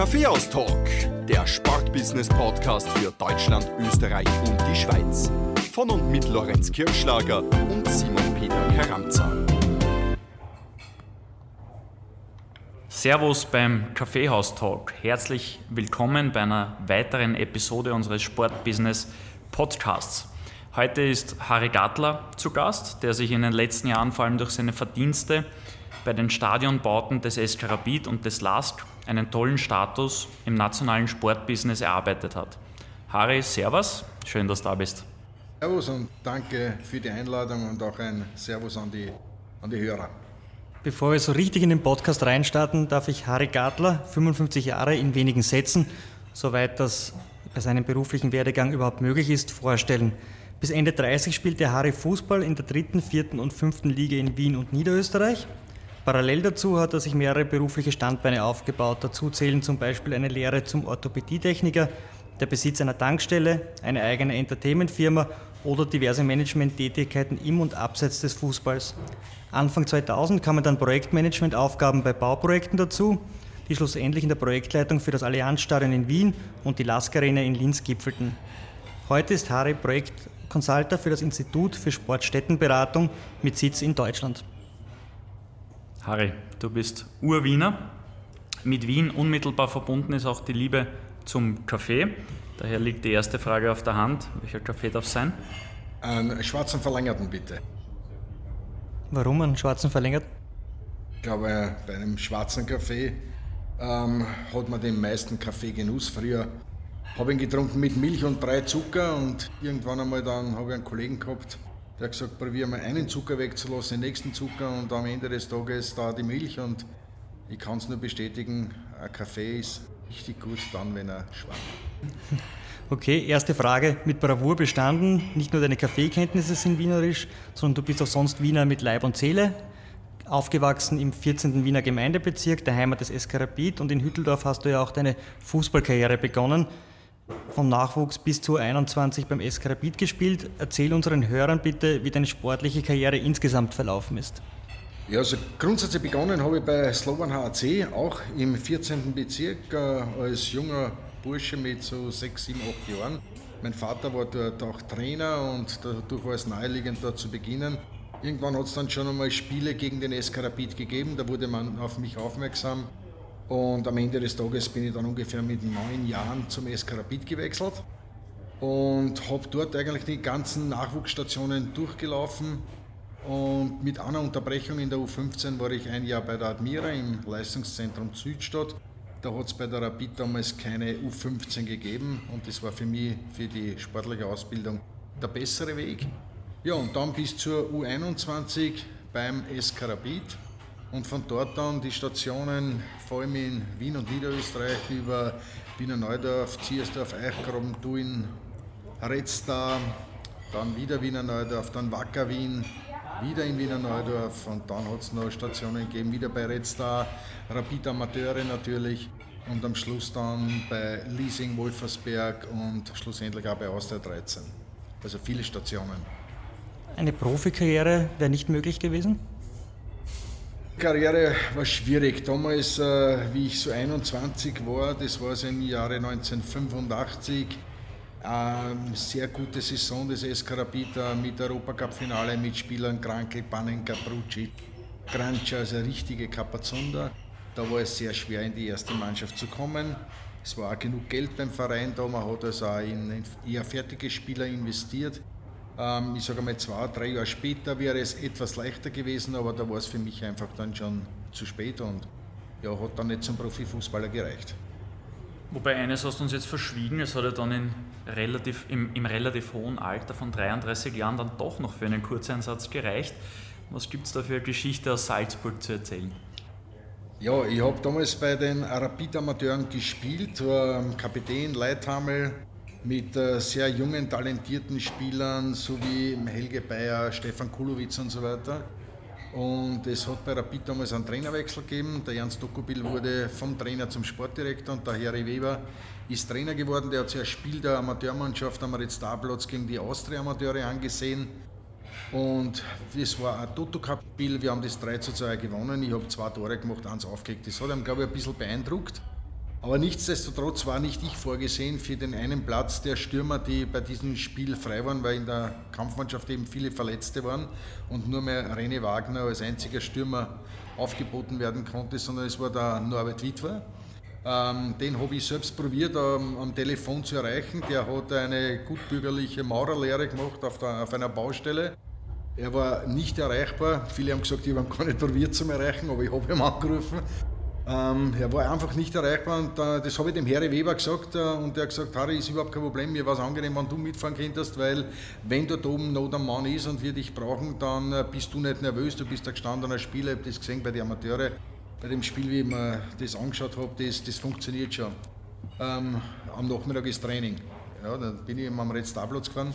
Kaffeehaus-Talk, der Sportbusiness-Podcast für Deutschland, Österreich und die Schweiz. Von und mit Lorenz Kirschlager und Simon Peter Karamza. Servus beim Kaffeehaus-Talk. Herzlich willkommen bei einer weiteren Episode unseres Sportbusiness-Podcasts. Heute ist Harry Gattler zu Gast, der sich in den letzten Jahren vor allem durch seine Verdienste bei den Stadionbauten des SK Rapid und des LASK einen tollen Status im nationalen Sportbusiness erarbeitet hat. Harry, Servus, schön, dass du da bist. Servus und danke für die Einladung und auch ein Servus an die, an die Hörer. Bevor wir so richtig in den Podcast reinstarten, darf ich Harry Gartler, 55 Jahre in wenigen Sätzen, soweit das bei seinem beruflichen Werdegang überhaupt möglich ist, vorstellen. Bis Ende 30 spielte Harry Fußball in der dritten, vierten und fünften Liga in Wien und Niederösterreich. Parallel dazu hat er sich mehrere berufliche Standbeine aufgebaut. Dazu zählen zum Beispiel eine Lehre zum Orthopädietechniker, der Besitz einer Tankstelle, eine eigene Entertainmentfirma oder diverse Managementtätigkeiten im und abseits des Fußballs. Anfang 2000 kamen dann Projektmanagementaufgaben bei Bauprojekten dazu, die schlussendlich in der Projektleitung für das Allianzstadion in Wien und die Lask Arena in Linz gipfelten. Heute ist Harry Projektconsulter für das Institut für Sportstättenberatung mit Sitz in Deutschland. Harry, du bist Urwiener. Mit Wien unmittelbar verbunden ist auch die Liebe zum Kaffee. Daher liegt die erste Frage auf der Hand. Welcher Kaffee darf es sein? Einen schwarzen Verlängerten bitte. Warum einen schwarzen Verlängerten? Ich glaube, bei einem schwarzen Kaffee ähm, hat man den meisten Kaffeegenuss. Früher habe ich ihn getrunken mit Milch und drei Zucker und irgendwann einmal dann habe ich einen Kollegen gehabt, der hat gesagt, probiere mal einen Zucker wegzulassen, den nächsten Zucker und am Ende des Tages da die Milch. Und ich kann es nur bestätigen, ein Kaffee ist richtig gut dann, wenn er schwach. Okay, erste Frage mit Bravour bestanden. Nicht nur deine Kaffeekenntnisse sind wienerisch, sondern du bist auch sonst Wiener mit Leib und Seele. Aufgewachsen im 14. Wiener Gemeindebezirk, der Heimat des SK Rapid und in Hütteldorf hast du ja auch deine Fußballkarriere begonnen vom Nachwuchs bis zu 21 beim SK Rapid gespielt. Erzähl unseren Hörern bitte, wie deine sportliche Karriere insgesamt verlaufen ist. Ja, also grundsätzlich begonnen habe ich bei Slovan HAC, auch im 14. Bezirk, äh, als junger Bursche mit so 6, 7, 8 Jahren. Mein Vater war dort auch Trainer und dadurch war es naheliegend, dort zu beginnen. Irgendwann hat es dann schon einmal Spiele gegen den SK Rapid gegeben, da wurde man auf mich aufmerksam und am Ende des Tages bin ich dann ungefähr mit neun Jahren zum SK Rapid gewechselt und habe dort eigentlich die ganzen Nachwuchsstationen durchgelaufen. Und mit einer Unterbrechung in der U15 war ich ein Jahr bei der Admira im Leistungszentrum Südstadt. Da hat es bei der Rapid damals keine U15 gegeben und das war für mich, für die sportliche Ausbildung, der bessere Weg. Ja, und dann bis zur U21 beim SK Rapid und von dort dann die Stationen, vor allem in Wien und Niederösterreich, über Wiener Neudorf, Ziersdorf, Eichgraben, Duin, Retzda, dann wieder Wiener Neudorf, dann Wacker Wien, wieder in Wiener Neudorf und dann hat es noch Stationen gegeben, wieder bei Retzda, Rapid Amateure natürlich und am Schluss dann bei Leasing Wolfersberg und schlussendlich auch bei Austria 13. Also viele Stationen. Eine Profikarriere wäre nicht möglich gewesen? Karriere war schwierig. Damals, äh, wie ich so 21 war, das war so im Jahre 1985, eine ähm, sehr gute Saison des SK Rapid mit Europacup-Finale mit Spielern Krankel, Panenka, Brucci, Grancia, also richtige Kapazunda. Da war es sehr schwer, in die erste Mannschaft zu kommen. Es war auch genug Geld beim Verein da, man hat also in eher fertige Spieler investiert. Ähm, ich sage mal, zwei, drei Jahre später wäre es etwas leichter gewesen, aber da war es für mich einfach dann schon zu spät und ja, hat dann nicht zum Profifußballer gereicht. Wobei eines hast du uns jetzt verschwiegen, es hat ja dann in relativ, im, im relativ hohen Alter von 33 Jahren dann doch noch für einen Kurzeinsatz gereicht. Was gibt es da für eine Geschichte aus Salzburg zu erzählen? Ja, ich habe damals bei den Rapid-Amateuren gespielt, war Kapitän Leithamel, mit äh, sehr jungen, talentierten Spielern, so wie Helge Bayer, Stefan Kulowitz und so weiter. Und es hat bei Rapid damals einen Trainerwechsel gegeben. Der Jans Dokubil wurde vom Trainer zum Sportdirektor und der Harry Weber ist Trainer geworden. Der hat sich ein Spiel der Amateurmannschaft am Ritz-Starplatz gegen die Austria-Amateure angesehen. Und das war ein Toto-Cup-Spiel. Wir haben das 3 zu 2 gewonnen. Ich habe zwei Tore gemacht, eins aufgelegt. Das hat ihm, glaube ich, ein bisschen beeindruckt. Aber nichtsdestotrotz war nicht ich vorgesehen für den einen Platz der Stürmer, die bei diesem Spiel frei waren, weil in der Kampfmannschaft eben viele Verletzte waren und nur mehr René Wagner als einziger Stürmer aufgeboten werden konnte, sondern es war der Norbert Witwer. Ähm, den habe ich selbst probiert am Telefon zu erreichen. Der hat eine gutbürgerliche Maurerlehre gemacht auf einer Baustelle. Er war nicht erreichbar. Viele haben gesagt, ich habe ihn gar nicht probiert zu erreichen, aber ich habe ihn angerufen. Ähm, er war einfach nicht erreichbar und äh, das habe ich dem Harry Weber gesagt äh, und er hat gesagt, Harry, ist überhaupt kein Problem, mir war es angenehm, wenn du mitfahren könntest, weil wenn dort oben noch der Mann ist und wir dich brauchen, dann äh, bist du nicht nervös, du bist ein gestandener Spieler, ich habe das gesehen bei den Amateuren, bei dem Spiel, wie ich mir das angeschaut habe, das, das funktioniert schon. Ähm, am Nachmittag ist Training. Ja, dann bin ich am Red-Star-Platz gefahren,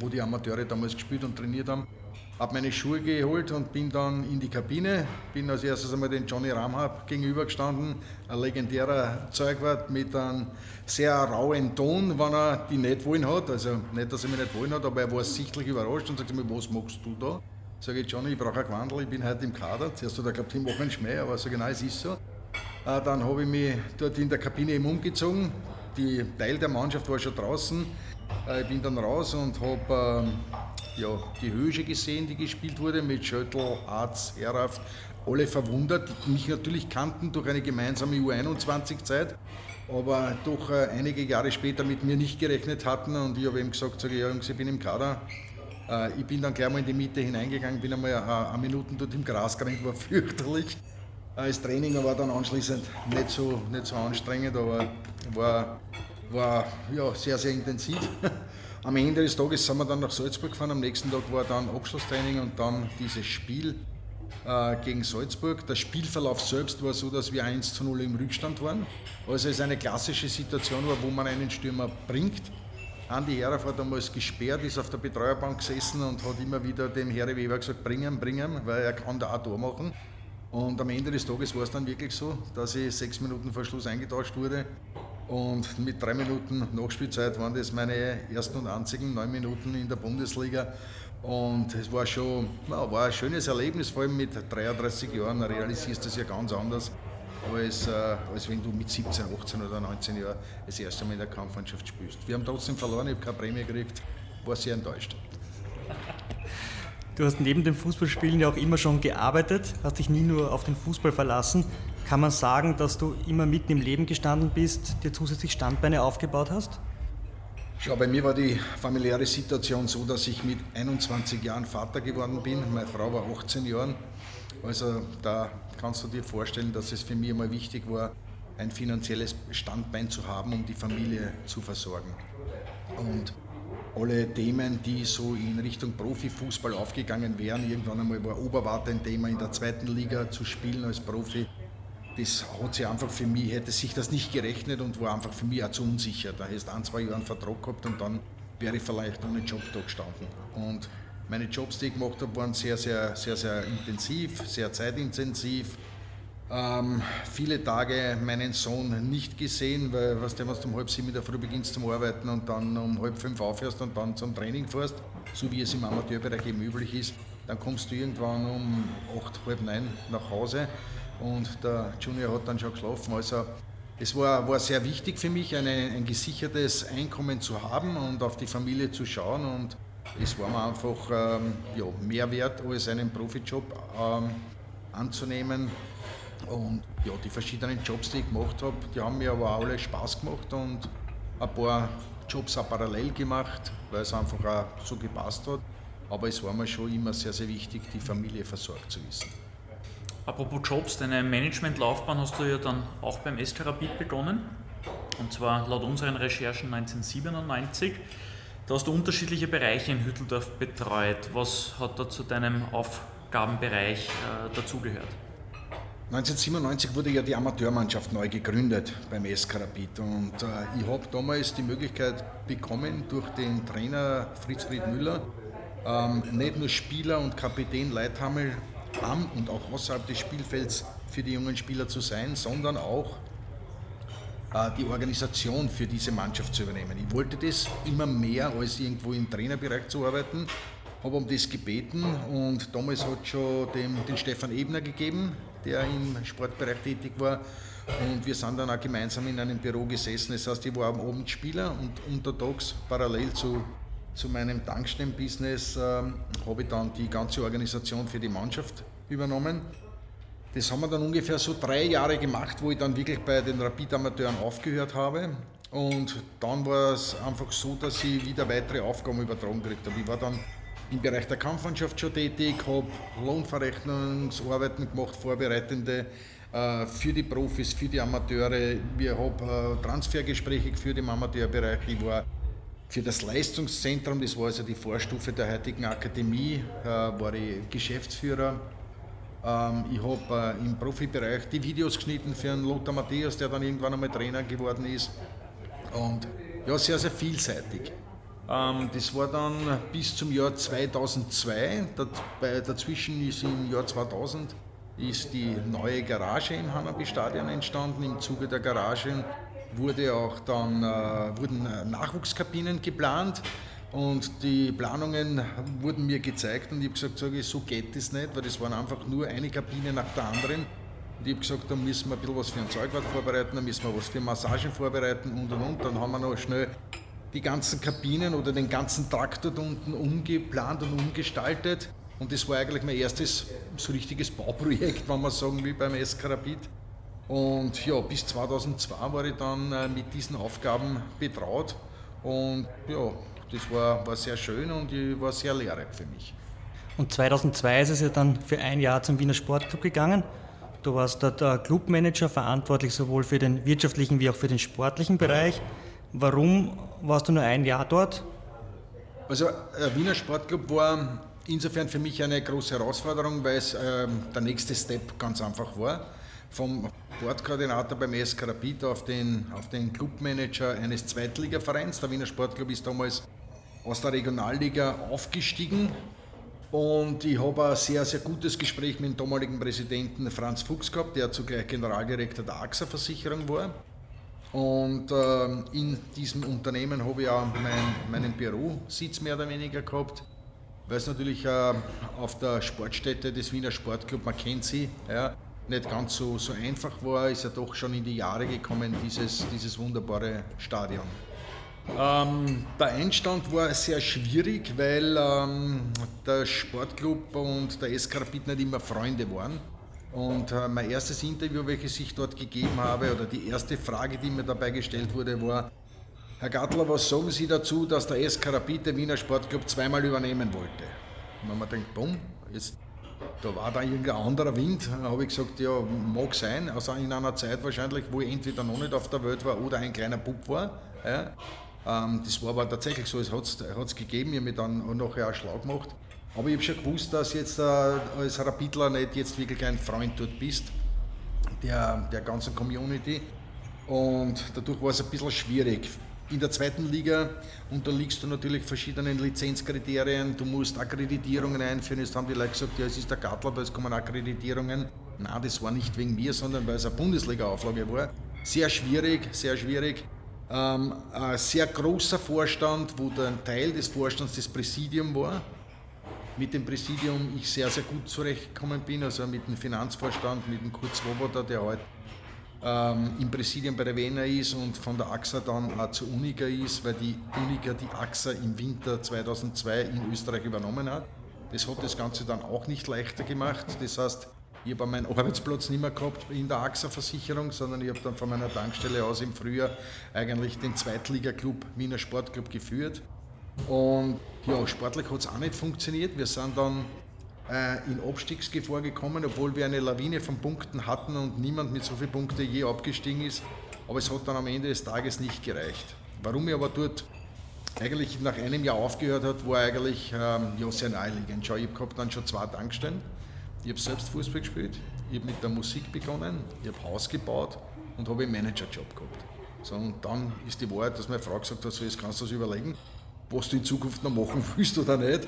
wo die Amateure damals gespielt und trainiert haben habe meine Schuhe geholt und bin dann in die Kabine. Bin als erstes einmal den Johnny Ramhab gegenübergestanden, ein legendärer Zeugwart mit einem sehr rauen Ton, wenn er die nicht wollen hat. Also nicht, dass er mich nicht wollen hat, aber er war sichtlich überrascht und sagte mir, was machst du da? Sage ich, Johnny, ich brauche einen Gewandel, ich bin heute im Kader. Zuerst hat er glaubt, ich mache einen Schmäh, aber sage genau, es ist so. Äh, dann habe ich mich dort in der Kabine eben umgezogen. Die Teil der Mannschaft war schon draußen. Äh, ich bin dann raus und habe ähm, ja, die Höhe gesehen, die gespielt wurde mit Schöttl, Arz, Eraf, alle verwundert, die mich natürlich kannten durch eine gemeinsame U21-Zeit, aber doch äh, einige Jahre später mit mir nicht gerechnet hatten und ich habe eben gesagt, sage, ja Jungs, ich bin im Kader. Äh, ich bin dann gleich mal in die Mitte hineingegangen, bin einmal äh, eine Minuten dort im Gras gerannt, war fürchterlich. Das Training war dann anschließend nicht so, nicht so anstrengend, aber war, war ja, sehr, sehr intensiv. Am Ende des Tages sind wir dann nach Salzburg gefahren. Am nächsten Tag war dann Abschlusstraining und dann dieses Spiel äh, gegen Salzburg. Der Spielverlauf selbst war so, dass wir 1 zu 0 im Rückstand waren. Also es eine klassische Situation war, wo man einen Stürmer bringt. Andi Herauf hat damals gesperrt, ist auf der Betreuerbank gesessen und hat immer wieder dem Herr Weber gesagt, bringen, bringen, weil er kann da auch Tor machen. Und am Ende des Tages war es dann wirklich so, dass ich sechs Minuten vor Schluss eingetauscht wurde und mit drei Minuten Nachspielzeit waren das meine ersten und einzigen neun Minuten in der Bundesliga. Und es war schon na, war ein schönes Erlebnis, vor allem mit 33 Jahren realisierst du das ja ganz anders, als, äh, als wenn du mit 17, 18 oder 19 Jahren das erste Mal in der Kampfmannschaft spielst. Wir haben trotzdem verloren, ich habe keine Prämie gekriegt, war sehr enttäuscht. Du hast neben dem Fußballspielen ja auch immer schon gearbeitet, hast dich nie nur auf den Fußball verlassen. Kann man sagen, dass du immer mitten im Leben gestanden bist, dir zusätzlich Standbeine aufgebaut hast? Ja, bei mir war die familiäre Situation so, dass ich mit 21 Jahren Vater geworden bin. Meine Frau war 18 Jahre. Also da kannst du dir vorstellen, dass es für mich immer wichtig war, ein finanzielles Standbein zu haben, um die Familie zu versorgen. Und alle Themen, die so in Richtung Profifußball aufgegangen wären. Irgendwann einmal war Oberwarte ein Thema, in der zweiten Liga zu spielen als Profi. Das hat sich einfach für mich, hätte sich das nicht gerechnet und war einfach für mich auch zu unsicher. Da hättest ein, zwei Jahre einen Vertrag gehabt und dann wäre ich vielleicht ohne Job da gestanden. Und meine Jobs, die ich gemacht habe, waren sehr, sehr, sehr, sehr intensiv, sehr zeitintensiv ähm, viele Tage meinen Sohn nicht gesehen, weil was du, wenn du um halb sieben in der Früh beginnst zum Arbeiten und dann um halb fünf aufhörst und dann zum Training fährst, so wie es im Amateurbereich eben üblich ist, dann kommst du irgendwann um acht, halb neun nach Hause und der Junior hat dann schon geschlafen. Also es war, war sehr wichtig für mich, eine, ein gesichertes Einkommen zu haben und auf die Familie zu schauen und es war mir einfach ähm, ja, mehr wert, als einen Profijob ähm, anzunehmen. Und ja, die verschiedenen Jobs, die ich gemacht habe, die haben mir aber alle Spaß gemacht und ein paar Jobs auch parallel gemacht, weil es einfach auch so gepasst hat. Aber es war mir schon immer sehr, sehr wichtig, die Familie versorgt zu wissen. Apropos Jobs, deine Managementlaufbahn hast du ja dann auch beim SK Rapid begonnen. Und zwar laut unseren Recherchen 1997. Da hast du unterschiedliche Bereiche in Hütteldorf betreut. Was hat da zu deinem Aufgabenbereich äh, dazugehört? 1997 wurde ja die Amateurmannschaft neu gegründet beim SK Rapid und äh, ich habe damals die Möglichkeit bekommen, durch den Trainer Fritz-Fried Müller ähm, nicht nur Spieler und Kapitän Leithammel am und auch außerhalb des Spielfelds für die jungen Spieler zu sein, sondern auch äh, die Organisation für diese Mannschaft zu übernehmen. Ich wollte das immer mehr als irgendwo im Trainerbereich zu arbeiten, habe um das gebeten und damals hat schon dem, den Stefan Ebner gegeben, der im Sportbereich tätig war. Und wir sind dann auch gemeinsam in einem Büro gesessen. Das heißt, ich war am Abend Spieler und untertags parallel zu, zu meinem Tankstellenbusiness ähm, habe ich dann die ganze Organisation für die Mannschaft übernommen. Das haben wir dann ungefähr so drei Jahre gemacht, wo ich dann wirklich bei den Rapid-Amateuren aufgehört habe. Und dann war es einfach so, dass ich wieder weitere Aufgaben übertragen gekriegt habe. Ich war dann im Bereich der Kampfmannschaft schon tätig, habe Lohnverrechnungsarbeiten gemacht, vorbereitende äh, für die Profis, für die Amateure. Wir haben äh, Transfergespräche geführt im Amateurbereich. Ich war für das Leistungszentrum, das war also die Vorstufe der heutigen Akademie, äh, war ich Geschäftsführer ähm, ich habe äh, im Profibereich die Videos geschnitten für einen Lothar Matthäus, der dann irgendwann einmal Trainer geworden ist. Und ja, sehr, sehr vielseitig. Ähm, das war dann bis zum Jahr 2002. dazwischen ist im Jahr 2000 ist die neue Garage im Hanabi-Stadion entstanden. Im Zuge der Garage wurde auch dann, äh, wurden Nachwuchskabinen geplant. Und die Planungen wurden mir gezeigt und ich habe gesagt, sage ich, so geht das nicht, weil das waren einfach nur eine Kabine nach der anderen. Und ich habe gesagt, da müssen wir ein bisschen was für ein Zeugwart vorbereiten, da müssen wir was für Massagen vorbereiten und und und. Dann haben wir noch schnell die ganzen Kabinen oder den ganzen Traktor da unten umgeplant und umgestaltet. Und das war eigentlich mein erstes so richtiges Bauprojekt, wenn man sagen will, beim Eskarabit. Und ja, bis 2002 war ich dann äh, mit diesen Aufgaben betraut. Und ja, das war, war sehr schön und war sehr lehrreich für mich. Und 2002 ist es ja dann für ein Jahr zum Wiener Sportclub gegangen. Du warst dort der Clubmanager, verantwortlich sowohl für den wirtschaftlichen wie auch für den sportlichen Bereich. Warum warst du nur ein Jahr dort? Also, der Wiener Sportclub war insofern für mich eine große Herausforderung, weil es äh, der nächste Step ganz einfach war. Vom Sportkoordinator beim SK Rapid auf den, auf den Clubmanager eines Zweitligavereins. Der Wiener Sportclub ist damals aus der Regionalliga aufgestiegen und ich habe ein sehr, sehr gutes Gespräch mit dem damaligen Präsidenten Franz Fuchs gehabt, der zugleich Generaldirektor der AXA-Versicherung war. Und äh, in diesem Unternehmen habe ich auch mein, meinen Bürositz mehr oder weniger gehabt, weil es natürlich äh, auf der Sportstätte des Wiener Sportclub, man kennt sie, ja, nicht ganz so, so einfach war, ist ja doch schon in die Jahre gekommen, dieses, dieses wunderbare Stadion. Ähm, der Einstand war sehr schwierig, weil ähm, der Sportclub und der SK Rapid nicht immer Freunde waren. Und äh, mein erstes Interview, welches ich dort gegeben habe, oder die erste Frage, die mir dabei gestellt wurde, war, Herr Gattler, was sagen Sie dazu, dass der SK Rapid den Wiener Sportclub zweimal übernehmen wollte? Und wenn man denkt, bumm, jetzt da war da irgendein anderer Wind. Habe ich gesagt, ja, mag sein. Also in einer Zeit wahrscheinlich, wo ich entweder noch nicht auf der Welt war oder ein kleiner Bub war. Ja. Ähm, das war aber tatsächlich so, es hat es gegeben. Ich habe mich dann nachher auch schlau gemacht. Aber ich habe schon gewusst, dass jetzt äh, als Rapidler nicht jetzt wirklich ein Freund dort bist, der, der ganzen Community. Und dadurch war es ein bisschen schwierig. In der zweiten Liga unterliegst du natürlich verschiedenen Lizenzkriterien. Du musst Akkreditierungen einführen. Jetzt haben die Leute gesagt, ja, es ist der Gatler, da kommen Akkreditierungen. Nein, das war nicht wegen mir, sondern weil es eine Bundesliga-Auflage war. Sehr schwierig, sehr schwierig. Ähm, ein sehr großer Vorstand, wo ein Teil des Vorstands das Präsidium war. Mit dem Präsidium ich sehr, sehr gut zurechtgekommen bin, also mit dem Finanzvorstand, mit dem Kurt Swoboda, der heute ähm, im Präsidium bei der Wiener ist und von der AXA dann auch zur Unica ist, weil die Unica die AXA im Winter 2002 in Österreich übernommen hat. Das hat das Ganze dann auch nicht leichter gemacht. Das heißt, ich habe meinen Arbeitsplatz nicht mehr gehabt in der AXA-Versicherung, sondern ich habe dann von meiner Tankstelle aus im Frühjahr eigentlich den Zweitliga-Club Wiener Sportclub geführt. Und ja, sportlich hat es auch nicht funktioniert. Wir sind dann in Abstiegsgefahr gekommen, obwohl wir eine Lawine von Punkten hatten und niemand mit so vielen Punkten je abgestiegen ist. Aber es hat dann am Ende des Tages nicht gereicht. Warum ich aber dort eigentlich nach einem Jahr aufgehört hat, war eigentlich ähm, ja, sehr naheliegend. Schau, ich habe dann schon zwei Tankstellen. Ich habe selbst Fußball gespielt, ich habe mit der Musik begonnen, ich habe Haus gebaut und habe einen Managerjob gehabt. So, und dann ist die Wahrheit, dass meine Frau gesagt hat, so jetzt kannst du das überlegen, was du in Zukunft noch machen willst oder nicht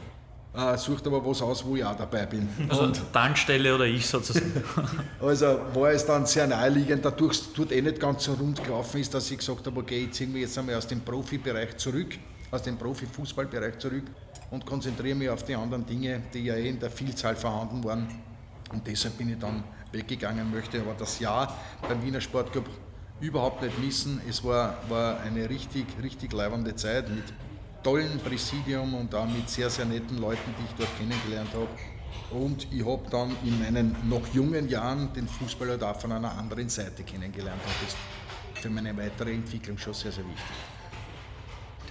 äh, sucht aber was aus, wo ich auch dabei bin. Also und Tankstelle oder ich sozusagen. also war es dann sehr naheliegend, dadurch dort eh nicht ganz so rund gelaufen ist, dass ich gesagt habe, okay, jetzt ziehen wir jetzt einmal aus dem Profibereich zurück, aus dem Profifußballbereich zurück und konzentriere mich auf die anderen Dinge, die ja eh in der Vielzahl vorhanden waren. Und deshalb bin ich dann weggegangen möchte. Aber das Jahr beim Wiener Sportclub überhaupt nicht missen. Es war, war eine richtig, richtig leibende Zeit mit tollen Präsidium und auch mit sehr, sehr netten Leuten, die ich dort kennengelernt habe. Und ich habe dann in meinen noch jungen Jahren den Fußballer da von einer anderen Seite kennengelernt. Und das ist für meine weitere Entwicklung schon sehr, sehr wichtig.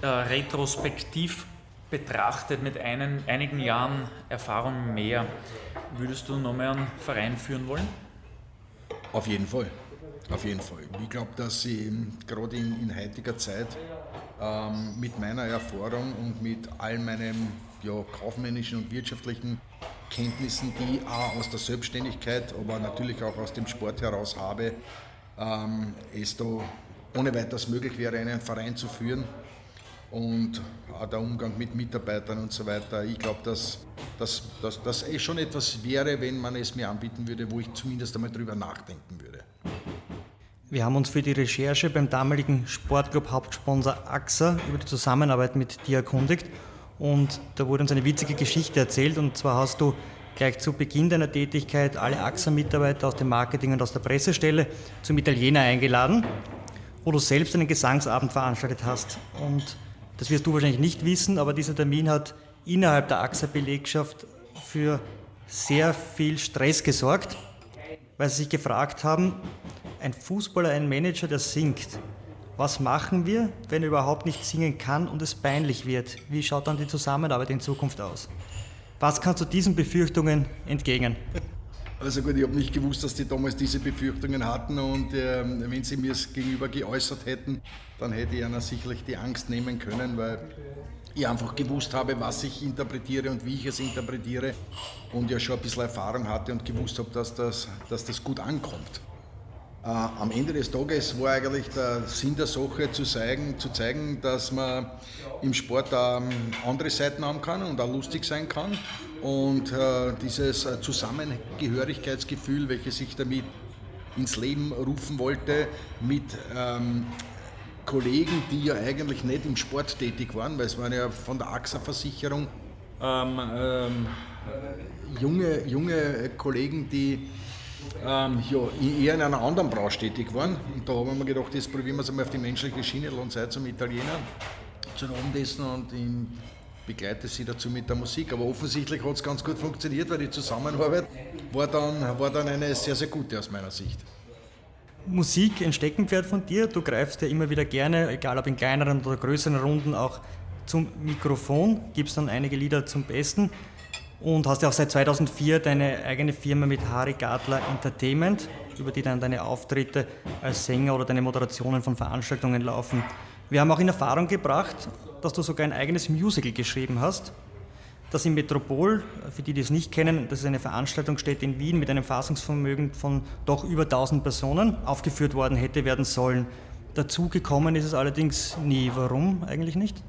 Äh, retrospektiv betrachtet mit einen, einigen Jahren Erfahrung mehr, würdest du noch mehr einen Verein führen wollen? Auf jeden Fall. Auf jeden Fall. Ich glaube, dass ich gerade in, in heutiger Zeit ähm, mit meiner Erfahrung und mit all meinen ja, kaufmännischen und wirtschaftlichen Kenntnissen, die ich auch aus der Selbstständigkeit, aber natürlich auch aus dem Sport heraus habe, ähm, es da ohne weiteres möglich wäre, einen Verein zu führen und auch der Umgang mit Mitarbeitern und so weiter. Ich glaube, dass das schon etwas wäre, wenn man es mir anbieten würde, wo ich zumindest einmal drüber nachdenken würde. Wir haben uns für die Recherche beim damaligen Sportclub Hauptsponsor AXA über die Zusammenarbeit mit dir erkundigt. Und da wurde uns eine witzige Geschichte erzählt. Und zwar hast du gleich zu Beginn deiner Tätigkeit alle AXA-Mitarbeiter aus dem Marketing und aus der Pressestelle zum Italiener eingeladen, wo du selbst einen Gesangsabend veranstaltet hast. Und das wirst du wahrscheinlich nicht wissen, aber dieser Termin hat innerhalb der AXA-Belegschaft für sehr viel Stress gesorgt, weil sie sich gefragt haben, ein Fußballer, ein Manager, der singt, was machen wir, wenn er überhaupt nicht singen kann und es peinlich wird? Wie schaut dann die Zusammenarbeit in Zukunft aus? Was kannst du diesen Befürchtungen entgegnen? Also gut, ich habe nicht gewusst, dass die damals diese Befürchtungen hatten und äh, wenn sie mir es gegenüber geäußert hätten, dann hätte ich ihnen sicherlich die Angst nehmen können, weil ich einfach gewusst habe, was ich interpretiere und wie ich es interpretiere und ja schon ein bisschen Erfahrung hatte und gewusst habe, dass das, dass das gut ankommt. Äh, am Ende des Tages war eigentlich der Sinn der Sache zu zeigen, zu zeigen dass man im Sport auch ähm, andere Seiten haben kann und auch lustig sein kann. Und äh, dieses äh, Zusammengehörigkeitsgefühl, welches ich damit ins Leben rufen wollte, mit ähm, Kollegen, die ja eigentlich nicht im Sport tätig waren, weil es waren ja von der AXA-Versicherung ähm, ähm, junge, junge Kollegen, die ähm, ja, eher in einer anderen Branche tätig waren. Und da haben wir mir gedacht, jetzt probieren wir es einmal auf die menschliche Schiene, lassen Zeit zum Italiener, zu einem Abendessen und ich begleite sie dazu mit der Musik. Aber offensichtlich hat es ganz gut funktioniert, weil die Zusammenarbeit war dann, war dann eine sehr, sehr gute aus meiner Sicht. Musik ein Steckenpferd von dir. Du greifst ja immer wieder gerne, egal ob in kleineren oder größeren Runden, auch zum Mikrofon. Gibst dann einige Lieder zum Besten und hast ja auch seit 2004 deine eigene Firma mit Harry Gartler Entertainment, über die dann deine Auftritte als Sänger oder deine Moderationen von Veranstaltungen laufen. Wir haben auch in Erfahrung gebracht, dass du sogar ein eigenes Musical geschrieben hast, das im Metropol, für die, die es nicht kennen, das ist eine Veranstaltungsstätte in Wien mit einem Fassungsvermögen von doch über 1000 Personen, aufgeführt worden hätte werden sollen. Dazu gekommen ist es allerdings nie. Warum eigentlich nicht?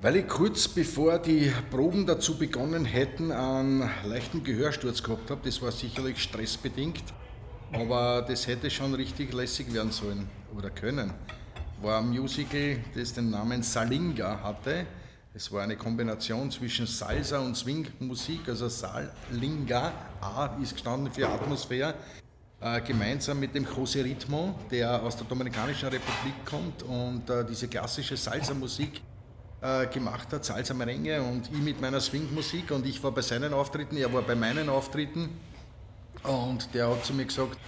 Weil ich kurz bevor die Proben dazu begonnen hätten, einen leichten Gehörsturz gehabt habe. Das war sicherlich stressbedingt, aber das hätte schon richtig lässig werden sollen oder können. War ein Musical, das den Namen Salinga hatte. Es war eine Kombination zwischen Salsa und Swing-Musik, also Salinga, A ist gestanden für Atmosphäre, äh, gemeinsam mit dem José Ritmo, der aus der Dominikanischen Republik kommt und äh, diese klassische Salsa-Musik äh, gemacht hat, Salsa Merengue und ich mit meiner Swing-Musik und ich war bei seinen Auftritten, er war bei meinen Auftritten und der hat zu mir gesagt,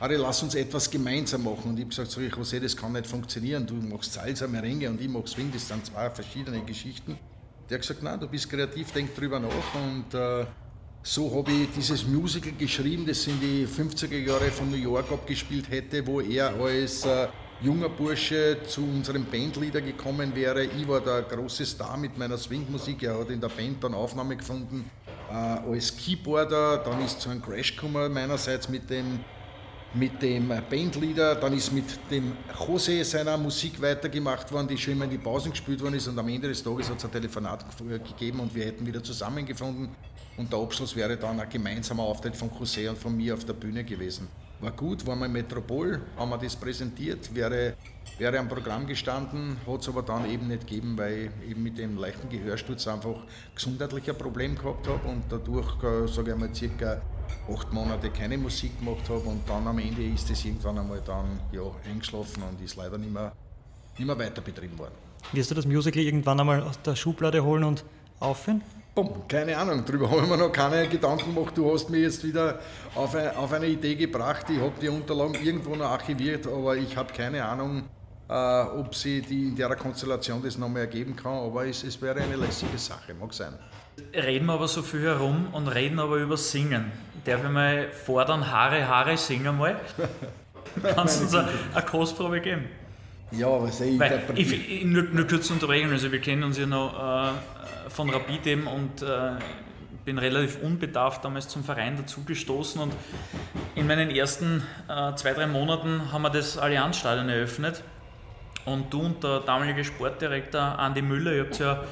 Ari, lass uns etwas gemeinsam machen. Und ich habe gesagt, so, José, das kann nicht funktionieren. Du machst Salsa, Merengue und ich mach Swing, das sind zwei verschiedene Geschichten. Der hat gesagt, nein, du bist kreativ, denk drüber nach. Und äh, so habe ich dieses Musical geschrieben, das in die 50er Jahre von New York abgespielt hätte, wo er als äh, junger Bursche zu unserem Bandleader gekommen wäre. Ich war der große Star mit meiner Swingmusik. Er hat in der Band dann Aufnahme gefunden äh, als Keyboarder. Dann ist zu einem Crash gekommen meinerseits mit dem, mit dem Bandleader. Dann ist mit dem Jose seiner Musik weitergemacht worden, die schon immer in die Pausen gespielt worden ist. Und am Ende des Tages hat es ein Telefonat gegeben und wir hätten wieder zusammengefunden. Und der Abschluss wäre dann ein gemeinsamer Auftritt von José und von mir auf der Bühne gewesen war gut, war mal Metropol, haben wir das präsentiert, wäre, wäre am Programm gestanden, hat es aber dann eben nicht gegeben, weil ich eben mit dem leichten Gehörsturz einfach gesundheitlicher Problem gehabt habe und dadurch, äh, sage ich mal, circa acht Monate keine Musik gemacht habe und dann am Ende ist es irgendwann einmal dann ja, eingeschlafen und ist leider nicht mehr, nicht mehr weiter betrieben worden. Wirst du das Musical irgendwann einmal aus der Schublade holen und aufführen? Boom, keine Ahnung, darüber habe ich mir noch keine Gedanken gemacht. Du hast mich jetzt wieder auf eine, auf eine Idee gebracht. Ich habe die Unterlagen irgendwo noch archiviert, aber ich habe keine Ahnung, äh, ob sie die in der Konstellation das nochmal ergeben kann. Aber es, es wäre eine lässige Sache, mag sein. Reden wir aber so viel herum und reden aber über Singen. Darf ich mal fordern, Haare, Haare, singen mal? Kannst du uns eine, eine Kostprobe geben? Ja, was ich, Weil, ich, ich, nur, nur kurz unterbrechen, also wir kennen uns ja noch äh, von Rapid eben und äh, bin relativ unbedarft damals zum Verein dazugestoßen und in meinen ersten äh, zwei, drei Monaten haben wir das Allianzstadion eröffnet und du und der damalige Sportdirektor Andi Müller, ihr habt ja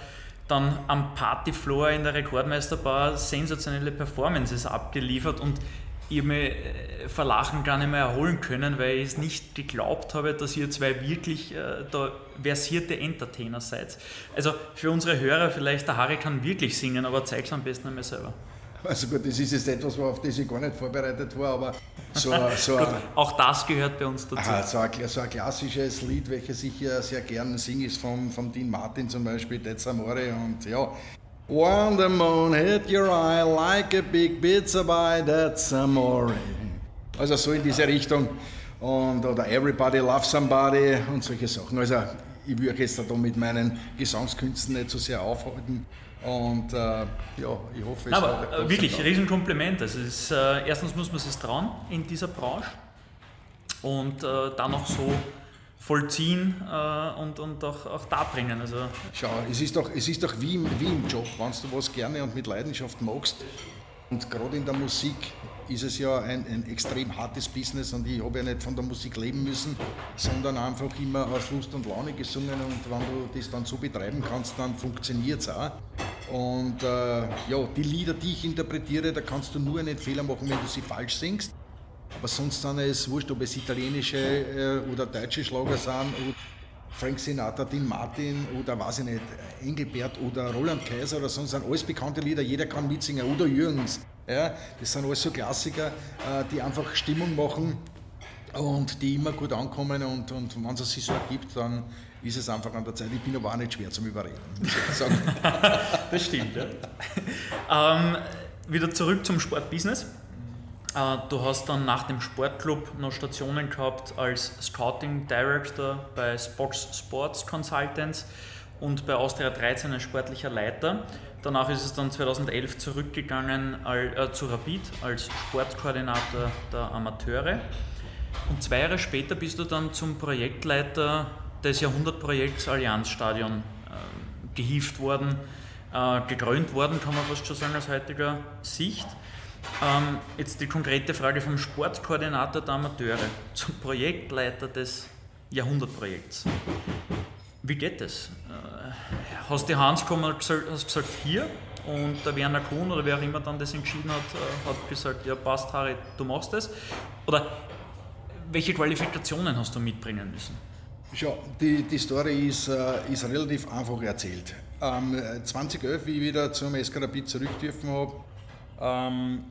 dann am Partyfloor in der Rekordmeisterbar sensationelle Performances abgeliefert und ich mich äh, vor Lachen gar nicht mehr erholen können, weil ich es nicht geglaubt habe, dass ihr zwei wirklich äh, da versierte Entertainer seid. Also für unsere Hörer vielleicht, der Harry kann wirklich singen, aber zeig es am besten einmal selber. Also gut, das ist jetzt etwas, auf das ich gar nicht vorbereitet war, aber so, so gut, auch das gehört bei uns dazu. Aha, so, ein, so, ein, klassisches Lied, welches ich ja sehr gern singe, ist von, von Dean Martin zum Beispiel, Dead Samore und ja, While the moon hit your eye like a big pizza by that's amore. Also so in diese Richtung. Und, oder Everybody Loves Somebody und solche Sachen. Also ich würde jetzt da mit meinen Gesangskünsten nicht so sehr aufhalten. Und äh, ja, ich hoffe, es Aber äh, wirklich, Riesenkompliment. Also ist, äh, erstens muss man sich trauen in dieser Branche und äh, dann noch so vollziehen äh, und, und auch, auch darbringen. Also Schau, es ist doch, es ist doch wie, im, wie im Job, wenn du was gerne und mit Leidenschaft magst. Und gerade in der Musik ist es ja ein, ein extrem hartes Business und ich habe ja nicht von der Musik leben müssen, sondern einfach immer aus Lust und Laune gesungen und wenn du das dann so betreiben kannst, dann funktioniert es auch. Und äh, ja, die Lieder, die ich interpretiere, da kannst du nur einen Fehler machen, wenn du sie falsch singst. Aber sonst sind es wurscht, ob es italienische äh, oder deutsche Schlager sind, Frank Sinatra, Dean Martin oder weiß ich nicht, Engelbert oder Roland Kaiser oder sonst sind alles bekannte Lieder, jeder kann mitsingen. Oder Jürgens. Ja, das sind alles so Klassiker, äh, die einfach Stimmung machen und die immer gut ankommen und, und wenn es sich so ergibt, dann ist es einfach an der Zeit. Ich bin aber auch nicht schwer zum Überreden, das stimmt, ja. ähm, wieder zurück zum Sportbusiness. Äh, du hast dann nach dem Sportclub noch Stationen gehabt als Scouting Director bei Spox Sports Consultants und bei Austria 13 als sportlicher Leiter. Danach ist es dann 2011 zurückgegangen äh, zu Rapid als Sportkoordinator der Amateure. Und zwei Jahre später bist du dann zum Projektleiter des Jahrhundertprojekts Allianzstadion äh, gehievt worden, äh, gekrönt worden, kann man fast schon sagen aus heutiger Sicht. Ähm, jetzt die konkrete Frage vom Sportkoordinator der Amateure zum Projektleiter des Jahrhundertprojekts. Wie geht das? Äh, hast die Hans gekommen und gesagt, hast gesagt, hier? Und der Werner Kuhn oder wer auch immer dann das entschieden hat, äh, hat gesagt, ja passt Harry, du machst das. Oder welche Qualifikationen hast du mitbringen müssen? Schau, die, die Story ist, äh, ist relativ einfach erzählt. Ähm, 2011, wie ich wieder zum SK Rapid zurück habe, ähm,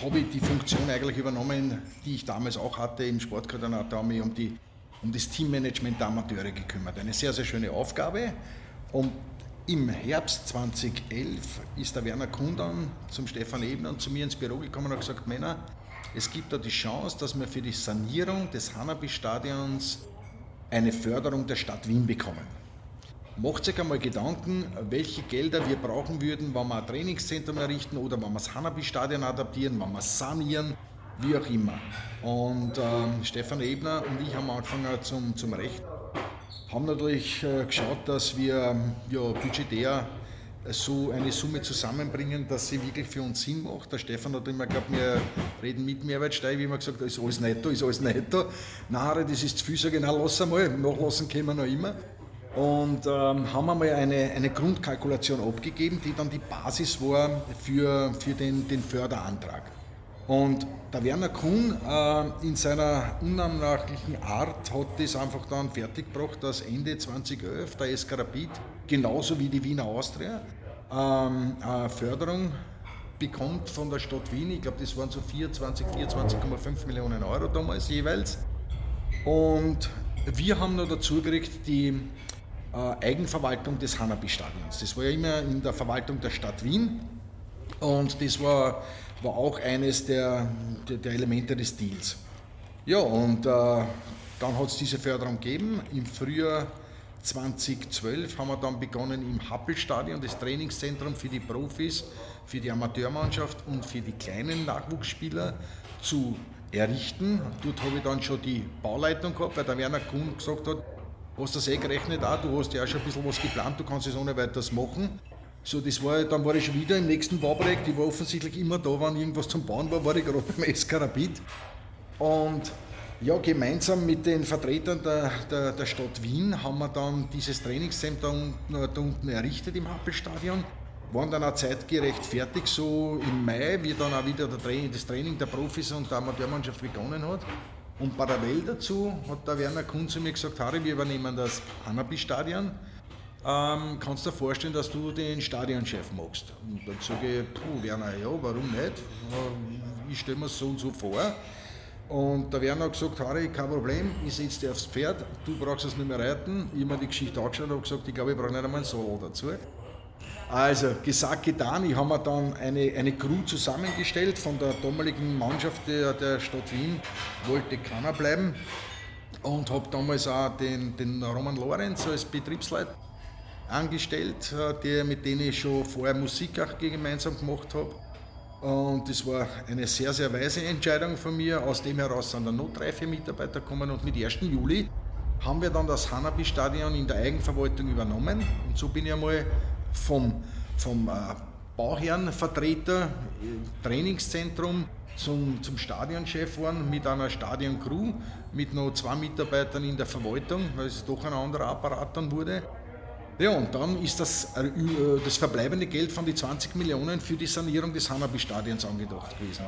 habe ich die Funktion eigentlich übernommen, die ich damals auch hatte im Sportkoordinator, habe mich um, die, um das Teammanagement der Amateure gekümmert. Eine sehr, sehr schöne Aufgabe. Und im Herbst 2011 ist der Werner Kundan zum Stefan Ebner und zu mir ins Büro gekommen und hat gesagt, Männer, es gibt da die Chance, dass wir für die Sanierung des Hanabi-Stadions eine Förderung der Stadt Wien bekommen. Macht euch einmal Gedanken, welche Gelder wir brauchen würden, wenn wir ein Trainingszentrum errichten oder wenn wir das Hanabi-Stadion adaptieren, wenn wir es sanieren, wie auch immer. Und ähm, Stefan Ebner und ich haben angefangen zum, zum Recht, haben natürlich äh, geschaut, dass wir ähm, ja, budgetär so eine Summe zusammenbringen, dass sie wirklich für uns Sinn macht. Der Stefan hat immer gesagt, wir reden mit Mehrwertsteuer, wie immer gesagt, ist alles netto, ist alles netto. Nein, das ist zu viel, sage ich, nein, lass einmal, nachlassen können wir noch immer und ähm, haben einmal eine, eine Grundkalkulation abgegeben, die dann die Basis war für, für den, den Förderantrag. Und der Werner Kuhn äh, in seiner unnachrichtlichen Art hat das einfach dann fertiggebracht, dass Ende 2011 der SK Rapid, genauso wie die Wiener Austria, ähm, Förderung bekommt von der Stadt Wien. Ich glaube, das waren so 24, 24,5 Millionen Euro damals jeweils. Und wir haben noch dazu gekriegt die Eigenverwaltung des Hanabi-Stadions. Das war ja immer in der Verwaltung der Stadt Wien und das war, war auch eines der, der, der Elemente des Deals. Ja, und äh, dann hat es diese Förderung gegeben. Im Frühjahr 2012 haben wir dann begonnen im Happelstadion, das Trainingszentrum für die Profis, für die Amateurmannschaft und für die kleinen Nachwuchsspieler zu errichten. Dort habe ich dann schon die Bauleitung gehabt, weil der Werner Kuhn gesagt hat, hast das eh gerechnet auch, du hast ja auch schon ein bisschen was geplant, du kannst es ohne weiteres machen. So, das war, dann war ich schon wieder im nächsten Bauprojekt, ich war offensichtlich immer da, wenn irgendwas zum Bauen war, war ich gerade beim SK Rapid. Und ja, gemeinsam mit den Vertretern der, der, der, Stadt Wien haben wir dann dieses Trainingszentrum da unten errichtet im Happelstadion. Waren dann auch zeitgerecht fertig, so im Mai, wie dann auch wieder Training, das Training der Profis und der Amateurmannschaft begonnen hat. Und parallel dazu hat der Werner Kuhn zu mir gesagt, Harry, wir übernehmen das Hanabi-Stadion. Ähm, kannst du dir vorstellen, dass du den Stadionchef machst? Und dann sage ich, puh, Werner, ja, warum nicht? Ich stelle mir es so und so vor. Und der Werner hat gesagt, Harry, kein Problem, ich setze dich aufs Pferd, du brauchst es nicht mehr reiten. Ich habe mir die Geschichte angeschaut und habe gesagt, ich glaube, ich brauche nicht einmal einen Solo dazu. Also, gesagt, getan. Ich habe mir dann eine, eine Crew zusammengestellt von der damaligen Mannschaft der, der Stadt Wien, wollte keiner bleiben. Und habe damals auch den, den Roman Lorenz als Betriebsleiter angestellt, äh, der, mit dem ich schon vorher Musik auch gemeinsam gemacht habe. Und das war eine sehr, sehr weise Entscheidung von mir. Aus dem heraus sind dann noch drei, vier Mitarbeiter gekommen und mit 1. Juli haben wir dann das Hanabi-Stadion in der Eigenverwaltung übernommen. Und so bin ich einmal vom, vom äh, Bauherrenvertreter, äh, Trainingszentrum zum, zum Stadionchef geworden mit einer Stadioncrew, mit noch zwei Mitarbeitern in der Verwaltung, weil es doch ein anderer Apparat dann wurde. Ja, und dann ist das, äh, das verbleibende Geld von den 20 Millionen für die Sanierung des Hanabi-Stadions angedacht gewesen.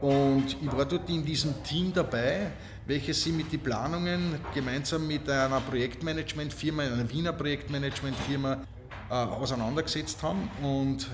Und ich war dort in diesem Team dabei, welches sie mit den Planungen gemeinsam mit einer Projektmanagementfirma, einer Wiener Projektmanagementfirma äh, auseinandergesetzt haben. Und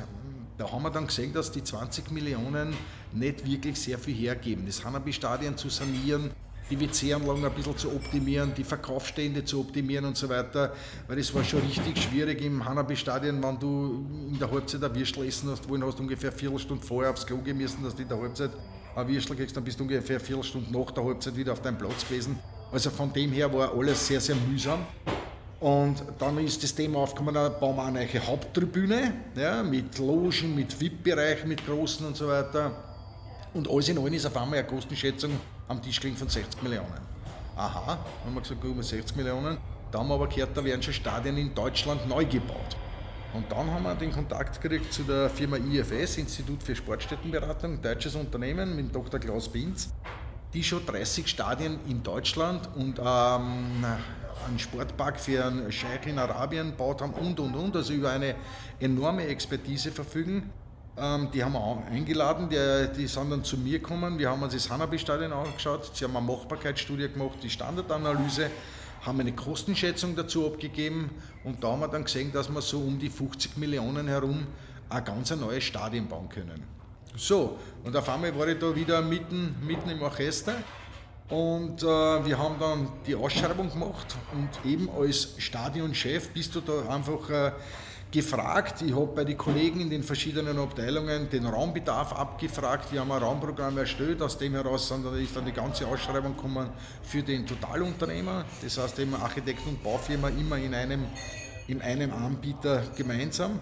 da haben wir dann gesehen, dass die 20 Millionen nicht wirklich sehr viel hergeben. Das Hanabi-Stadion zu sanieren, die WC-Anlagen ein bisschen zu optimieren, die Verkaufsstände zu optimieren und so weiter. Weil es war schon richtig schwierig im Hanabi-Stadion, wenn du in der Halbzeit ein Würstel essen hast, wohin hast ungefähr eine Viertelstunde vorher aufs Klo müssen, dass du in der Halbzeit ein Würstel kriegst, dann bist du ungefähr eine Viertelstunde nach der Halbzeit wieder auf deinem Platz gewesen. Also von dem her war alles sehr, sehr mühsam. Und dann ist das Thema aufgekommen, da bauen wir eine neue Haupttribüne ja, mit Logen, mit VIP-Bereich, mit großen und so weiter. Und alles in allem ist auf einmal eine Kostenschätzung am Tisch gelegen von 60 Millionen. Aha, haben wir gesagt, über 60 Millionen. Da haben wir aber gehört, da werden schon Stadien in Deutschland neu gebaut. Und dann haben wir den Kontakt gekriegt zu der Firma IFS, Institut für Sportstättenberatung, deutsches Unternehmen mit Dr. Klaus Binz, die schon 30 Stadien in Deutschland und ähm, einen Sportpark für einen Scheich in Arabien gebaut haben und und und, also über eine enorme Expertise verfügen. Ähm, die haben wir auch eingeladen, die, die sind dann zu mir gekommen. Wir haben uns das Hanabi-Stadion angeschaut, sie haben eine Machbarkeitsstudie gemacht, die Standardanalyse, haben eine Kostenschätzung dazu abgegeben und da haben wir dann gesehen, dass wir so um die 50 Millionen herum ein ganz neues Stadion bauen können. So, und auf einmal war ich da wieder mitten, mitten im Orchester und äh, wir haben dann die Ausschreibung gemacht und eben als Stadionchef bist du da einfach äh, gefragt. Ich habe bei den Kollegen in den verschiedenen Abteilungen den Raumbedarf abgefragt. Wir haben ein Raumprogramm erstellt. Aus dem heraus ist dann die ganze Ausschreibung gekommen für den Totalunternehmer. Das heißt eben Architekt und Baufirma immer in einem, in einem Anbieter gemeinsam.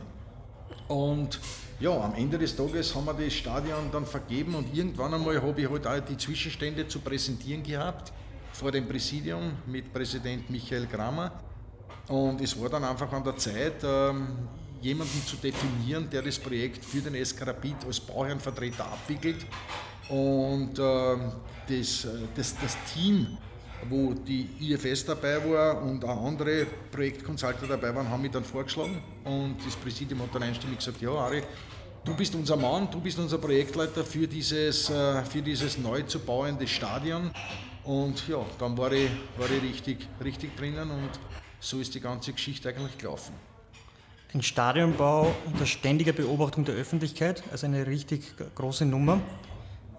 Und ja, am Ende des Tages haben wir das Stadion dann vergeben und irgendwann einmal habe ich halt auch die Zwischenstände zu präsentieren gehabt vor dem Präsidium mit Präsident Michael Kramer. Und es war dann einfach an der Zeit, ähm, jemanden zu definieren, der das Projekt für den SK als Bauherrenvertreter abwickelt. Und ähm, das, äh, das, das Team, wo die IFS dabei war und auch andere Projektkonsulter dabei waren, haben mich dann vorgeschlagen. Und das Präsidium hat dann einstimmig gesagt, ja Ari, du bist unser Mann, du bist unser Projektleiter für dieses, äh, für dieses neu zu bauende Stadion. Und ja, dann war ich, war ich richtig, richtig drinnen und so ist die ganze Geschichte eigentlich gelaufen. ein Stadionbau unter ständiger Beobachtung der Öffentlichkeit, also eine richtig große Nummer.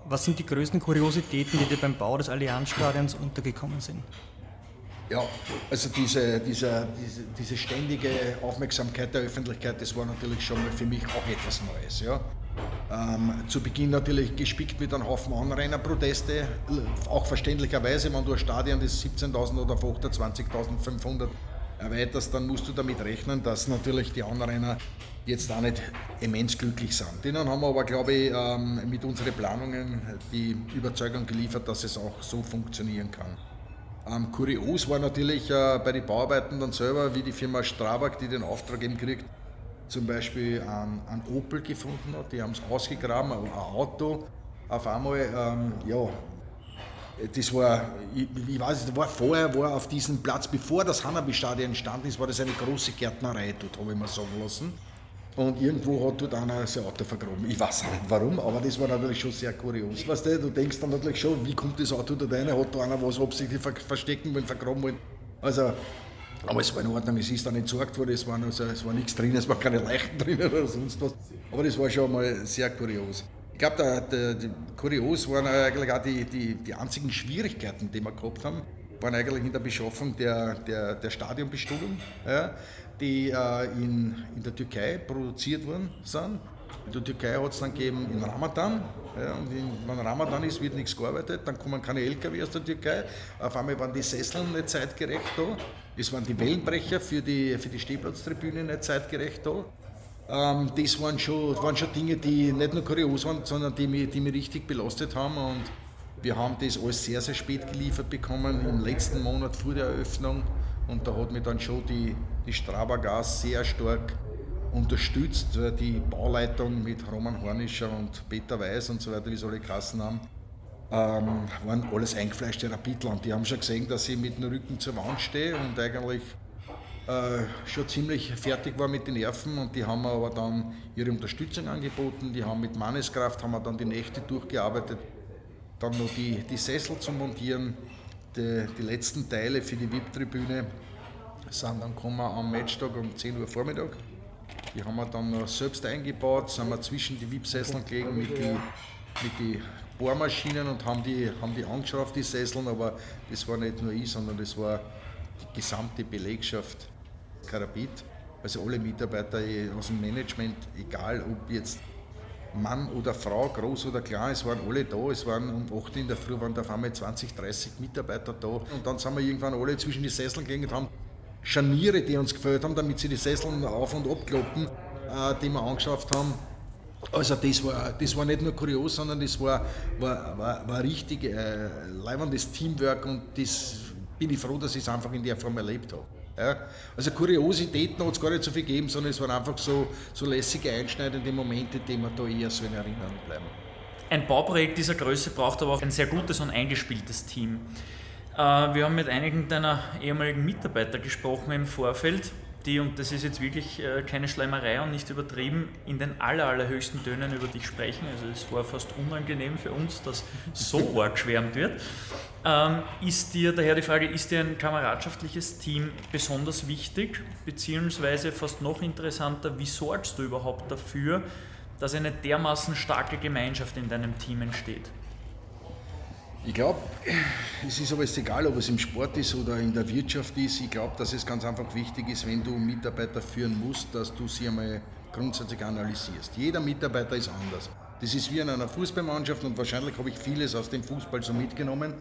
Was sind die größten Kuriositäten, die dir beim Bau des Allianzstadions untergekommen sind? Ja, also diese, diese, diese, diese ständige Aufmerksamkeit der Öffentlichkeit, das war natürlich schon mal für mich auch etwas Neues. Ja. Ähm, zu Beginn natürlich gespickt mit einem Haufen Anrainerproteste, auch verständlicherweise, wenn du ein Stadion das 17.000 oder 28.500 erweiterst, dann musst du damit rechnen, dass natürlich die Anrainer jetzt auch nicht immens glücklich sind. Denen haben wir aber, glaube ich, ähm, mit unseren Planungen die Überzeugung geliefert, dass es auch so funktionieren kann. Ähm, kurios war natürlich äh, bei den Bauarbeiten dann selber, wie die Firma Strabag, die den Auftrag eben kriegt, zum Beispiel ein, ein Opel gefunden hat. Die haben es ausgegraben, ein Auto. Auf einmal, ähm, ja, das war, ich, ich weiß das war vorher, war auf diesem Platz, bevor das Hanabi-Stadion entstanden ist, war das eine große Gärtnerei dort, habe ich mir sagen lassen. Und irgendwo hat dort einer sein Auto vergraben. Ich weiß nicht warum, aber das war natürlich schon sehr kurios. Weißt du, du denkst dann natürlich schon, wie kommt das Auto da rein? Hat da einer was absichtlich verstecken wollen, vergraben wollen? Also, aber es war in Ordnung, es ist dann entsorgt worden, es war, also, es war nichts drin, es war keine Leichen drin oder sonst was. Aber das war schon mal sehr kurios. Ich glaube, kurios waren eigentlich auch die, die, die einzigen Schwierigkeiten, die wir gehabt haben, waren eigentlich in der Beschaffung der, der, der Stadionbestuhlung. Ja die äh, in, in der Türkei produziert worden sind. In der Türkei hat es dann gegeben in Ramadan. Ja, und wenn Ramadan ist, wird nichts gearbeitet. Dann kommen keine LKW aus der Türkei. Auf einmal waren die Sesseln nicht zeitgerecht da. Es waren die Wellenbrecher für die, für die Stehplatztribüne nicht zeitgerecht da. Ähm, das waren schon, waren schon Dinge, die nicht nur kurios waren, sondern die mich, die mich richtig belastet haben. Und wir haben das alles sehr, sehr spät geliefert bekommen, im letzten Monat vor der Eröffnung. Und da hat mich dann schon die, die Strabergas sehr stark unterstützt. Die Bauleitung mit Roman Hornischer und Peter Weiß und so weiter, wie sie alle Kassen haben, ähm, waren alles eingefleischte Rapidler. Und die haben schon gesehen, dass ich mit dem Rücken zur Wand stehe und eigentlich äh, schon ziemlich fertig war mit den Nerven. Und die haben mir aber dann ihre Unterstützung angeboten. Die haben mit Manneskraft haben wir dann die Nächte durchgearbeitet. Dann noch die, die Sessel zu montieren die, die letzten Teile für die VIP-Tribüne sind dann gekommen am Matchtag um 10 Uhr Vormittag. Die haben wir dann selbst eingebaut, sind wir zwischen die VIP-Sesseln gelegen mit den mit die Bohrmaschinen und haben die, haben die angeschraubt, die Sesseln, aber das war nicht nur ich, sondern das war die gesamte Belegschaft Karabit, also alle Mitarbeiter aus dem Management, egal ob jetzt Mann oder Frau, groß oder klein, es waren alle da. Es waren um 8 Uhr in der Früh waren da auf einmal 20, 30 Mitarbeiter da. Und dann sind wir irgendwann alle zwischen die Sesseln gegangen und haben Scharniere, die uns gefällt haben, damit sie die Sesseln auf- und abkloppen, äh, die wir angeschafft haben. Also das war, das war nicht nur kurios, sondern das war, war, war, war richtig äh, leibendes Teamwork und das bin ich froh, dass ich es einfach in der Form erlebt habe. Ja, also Kuriositäten hat es gar nicht so viel gegeben, sondern es waren einfach so, so lässige, einschneidende Momente, die mir da eher so in Erinnerung bleiben. Ein Bauprojekt dieser Größe braucht aber auch ein sehr gutes und eingespieltes Team. Äh, wir haben mit einigen deiner ehemaligen Mitarbeiter gesprochen im Vorfeld die, und das ist jetzt wirklich äh, keine Schleimerei und nicht übertrieben, in den aller, allerhöchsten Tönen über dich sprechen. Also es war fast unangenehm für uns, dass so arg geschwärmt wird. Ähm, ist dir, daher die Frage, ist dir ein kameradschaftliches Team besonders wichtig, beziehungsweise fast noch interessanter, wie sorgst du überhaupt dafür, dass eine dermaßen starke Gemeinschaft in deinem Team entsteht? Ich glaube, es ist aber jetzt egal, ob es im Sport ist oder in der Wirtschaft ist. Ich glaube, dass es ganz einfach wichtig ist, wenn du Mitarbeiter führen musst, dass du sie einmal grundsätzlich analysierst. Jeder Mitarbeiter ist anders. Das ist wie in einer Fußballmannschaft und wahrscheinlich habe ich vieles aus dem Fußball so mitgenommen.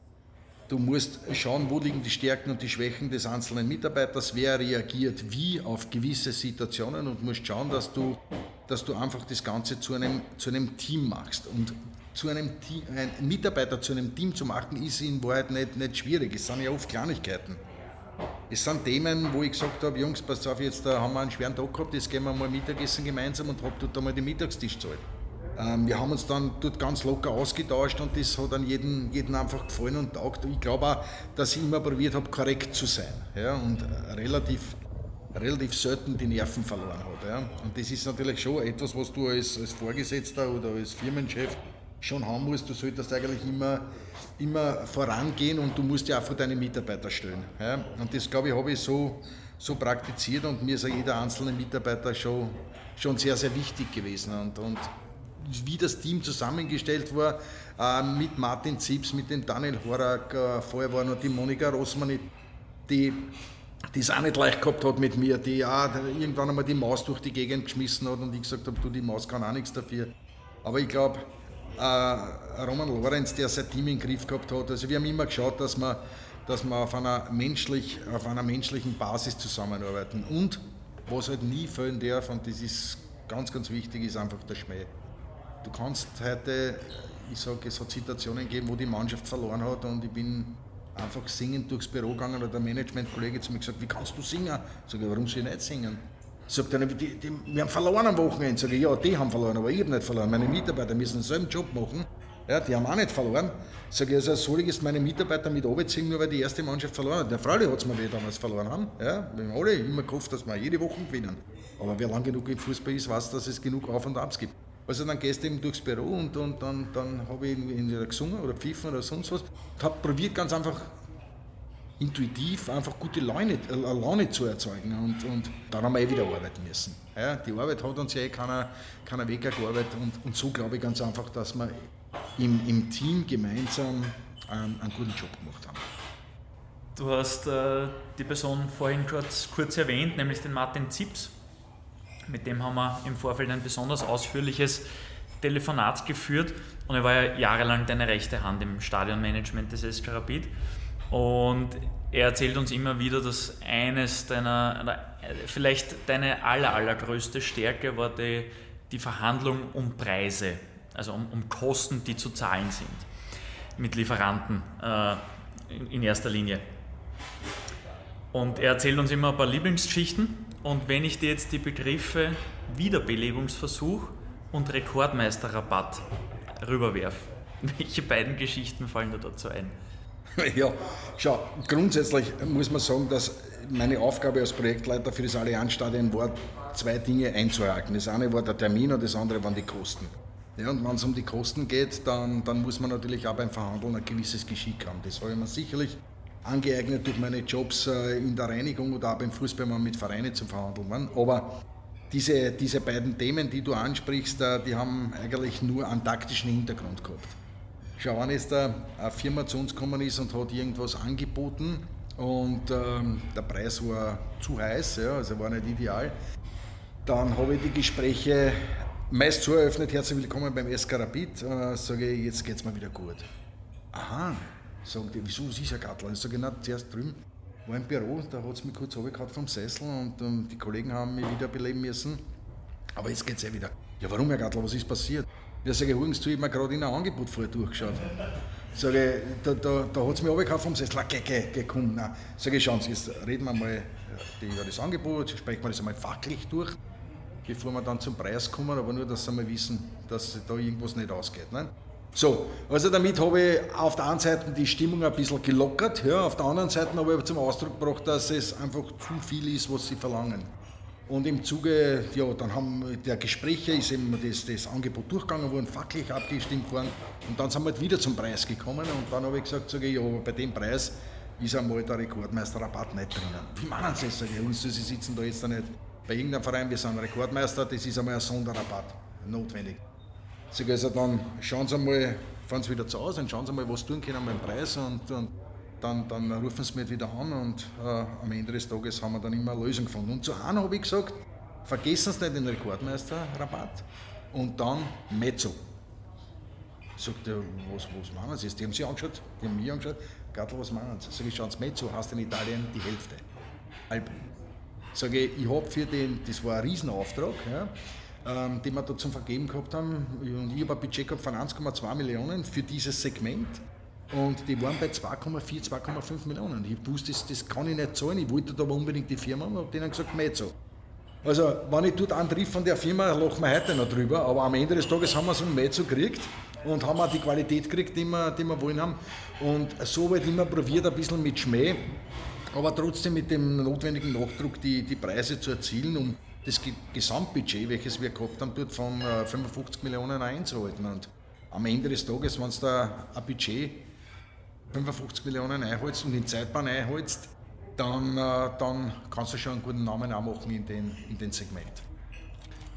Du musst schauen, wo liegen die Stärken und die Schwächen des einzelnen Mitarbeiters, wer reagiert wie auf gewisse Situationen und musst schauen, dass du, dass du einfach das Ganze zu einem, zu einem Team machst. Und zu einem Team, einen Mitarbeiter zu einem Team zu machen, ist in Wahrheit nicht, nicht schwierig. Es sind ja oft Kleinigkeiten. Es sind Themen, wo ich gesagt habe, Jungs, pass auf, jetzt da haben wir einen schweren Tag gehabt, jetzt gehen wir mal Mittagessen gemeinsam und hab dort einmal den Mittagstisch gezahlt. Ähm, wir haben uns dann dort ganz locker ausgetauscht und das hat dann jeden, jeden einfach gefallen und taugt. Ich glaube auch, dass ich immer probiert habe, korrekt zu sein ja, und relativ, relativ selten die Nerven verloren habe. Ja. Und das ist natürlich schon etwas, was du als, als Vorgesetzter oder als Firmenchef schon haben musst, du solltest eigentlich immer, immer vorangehen und du musst ja auch vor deine Mitarbeiter stellen. Ja? Und das, glaube ich, habe ich so, so praktiziert und mir ist jeder einzelne Mitarbeiter schon, schon sehr, sehr wichtig gewesen. Und, und wie das Team zusammengestellt war, äh, mit Martin Zips, mit dem Daniel Horak, äh, vorher war noch die Monika Rossmann, die die es auch nicht leicht gehabt hat mit mir, die auch irgendwann einmal die Maus durch die Gegend geschmissen hat und ich gesagt habe, du, die Maus kann auch nichts dafür. Aber ich glaube, Roman Lorenz, der sein Team im Griff gehabt hat, also wir haben immer geschaut, dass wir, dass wir auf, einer menschlich, auf einer menschlichen Basis zusammenarbeiten. Und was halt nie fehlen darf, und das ist ganz, ganz wichtig, ist einfach der Schmäh. Du kannst heute, ich sage, es hat Situationen gegeben, wo die Mannschaft verloren hat und ich bin einfach singend durchs Büro gegangen und der Managementkollege zu mir gesagt, wie kannst du singen? Ich, warum soll ich nicht singen? Sagt er, die, die, wir haben verloren am Wochenende. Sag ich, ja, die haben verloren, aber ich habe nicht verloren. Meine Mitarbeiter müssen denselben Job machen. Ja, die haben auch nicht verloren. Sag ich, also soll ich jetzt meine Mitarbeiter mit runterziehen, nur weil die erste Mannschaft verloren hat? Der Freilich hat es mir damals verloren haben. Ja, wir haben alle immer gehofft, dass wir jede Woche gewinnen. Aber wer lang genug im Fußball ist, weiß, dass es genug Auf und Abs gibt. Also dann gehst du eben durchs Büro und, und dann, dann habe ich entweder gesungen oder pfiffen oder sonst was. Und habe probiert ganz einfach intuitiv einfach gute Laune, äh, Laune zu erzeugen. Und, und dann haben wir eh wieder arbeiten müssen. Ja, die Arbeit hat uns ja eh keiner, keiner weggearbeitet. Und, und so glaube ich ganz einfach, dass wir im, im Team gemeinsam einen, einen guten Job gemacht haben. Du hast äh, die Person vorhin kurz, kurz erwähnt, nämlich den Martin Zips. Mit dem haben wir im Vorfeld ein besonders ausführliches Telefonat geführt und er war ja jahrelang deine rechte Hand im Stadionmanagement des SK Rapid. Und er erzählt uns immer wieder, dass eines deiner, vielleicht deine aller, allergrößte Stärke war die, die Verhandlung um Preise, also um, um, Kosten, die zu zahlen sind, mit Lieferanten äh, in, in erster Linie. Und er erzählt uns immer ein paar Lieblingsgeschichten. Und wenn ich dir jetzt die Begriffe Wiederbelebungsversuch und Rekordmeisterrabatt rüberwerfe, welche beiden Geschichten fallen dir dazu ein? Ja, schau, grundsätzlich muss man sagen, dass meine Aufgabe als Projektleiter für das Allianzstadion war, zwei Dinge einzuhalten. Das eine war der Termin und das andere waren die Kosten. Ja, und wenn es um die Kosten geht, dann, dann muss man natürlich auch beim Verhandeln ein gewisses Geschick haben. Das habe ich mir sicherlich angeeignet durch meine Jobs äh, in der Reinigung oder auch beim Fußball mal mit Vereinen zu verhandeln. Aber diese, diese beiden Themen, die du ansprichst, äh, die haben eigentlich nur einen taktischen Hintergrund gehabt. Schau, wenn jetzt eine Firma zu uns gekommen ist und hat irgendwas angeboten und ähm, der Preis war zu heiß, ja, also war nicht ideal, dann habe ich die Gespräche meist so eröffnet, herzlich willkommen beim SK Rapid, äh, sage ich, jetzt geht es mir wieder gut. Aha, sagt die, wieso, ist ja Gattel? Ich sage, na, zuerst drüben war im Büro, da hat es mich kurz runtergehauen vom Sessel und um, die Kollegen haben mich wieder beleben müssen. Aber jetzt geht es eh wieder. Ja, warum, Herr Gattel, was ist passiert? Ja, sage ich, hugens du, ich mir gerade in ein Angebot vorher durchgeschaut. Sage ich, da, da, da hat es mich runtergehauen vom Sessel, geh, geh, geh, komm. Nein. Sage ich, schauen Sie, jetzt reden wir mal über das Angebot, sprechen wir das einmal fachlich durch, bevor wir dann zum Preis kommen, aber nur, dass Sie mal wissen, dass da irgendwas nicht ausgeht. Ne? So, also damit habe ich auf der einen Seite die Stimmung ein bisschen gelockert, ja, auf der anderen Seite habe ich zum Ausdruck gebracht, dass es einfach zu viel ist, was sie verlangen. Und im Zuge, ja, dann haben der Gespräche ist eben das, das Angebot durchgegangen worden, fachlich abgestimmt worden und dann sind wir halt wieder zum Preis gekommen und dann habe ich gesagt, sage ich, ja, bei dem Preis ist einmal der Rekordmeisterrabatt nicht drinnen. Wie meinen Sie das? Sage ich, uns, Sie sitzen da jetzt nicht bei irgendeinem Verein, wir sind Rekordmeister, das ist einmal ein Sonderrabatt notwendig. Sag also dann schauen Sie mal, fahren Sie wieder zu Hause und schauen Sie mal, was tun können beim Preis und, und dann, dann, rufen Sie mich wieder an und äh, am Ende des Tages haben wir dann immer eine Lösung gefunden. Und zu einem habe ich gesagt, vergessen Sie nicht den Rekordmeister-Rabatt und dann Mezzo. Sagt er, was, was meinen Sie? Die haben Sie angeschaut, die haben mich angeschaut. Gattel, was meinen Sie? Sag ich, schauen Sie, Mezzo heißt in Italien die Hälfte. Halb. Sage ich, ich habe für den, das war ein Riesenauftrag, ja, ähm, den wir da zum Vergeben gehabt haben. Und ich habe ein Budget gehabt von 1,2 Millionen für dieses Segment. Und die waren bei 2,4, 2,5 Millionen. Ich wusste, das, das kann ich nicht zahlen. Ich wollte aber unbedingt die Firma und habe denen gesagt, nicht so. Also, wenn ich dort einen von der Firma, lachen wir heute noch drüber. Aber am Ende des Tages haben wir so ein Mezzo gekriegt und haben auch die Qualität gekriegt, die wir, die wir wollen haben. Und so wird immer probiert, ein bisschen mit Schmäh, aber trotzdem mit dem notwendigen Nachdruck die, die Preise zu erzielen, um das Gesamtbudget, welches wir gehabt haben, dort von 55 äh, Millionen einzuhalten. Und am Ende des Tages, wenn es da ein Budget 55 Millionen einholst und den Zeitplan einholst, dann, äh, dann kannst du schon einen guten Namen auch machen in den, in den Segment.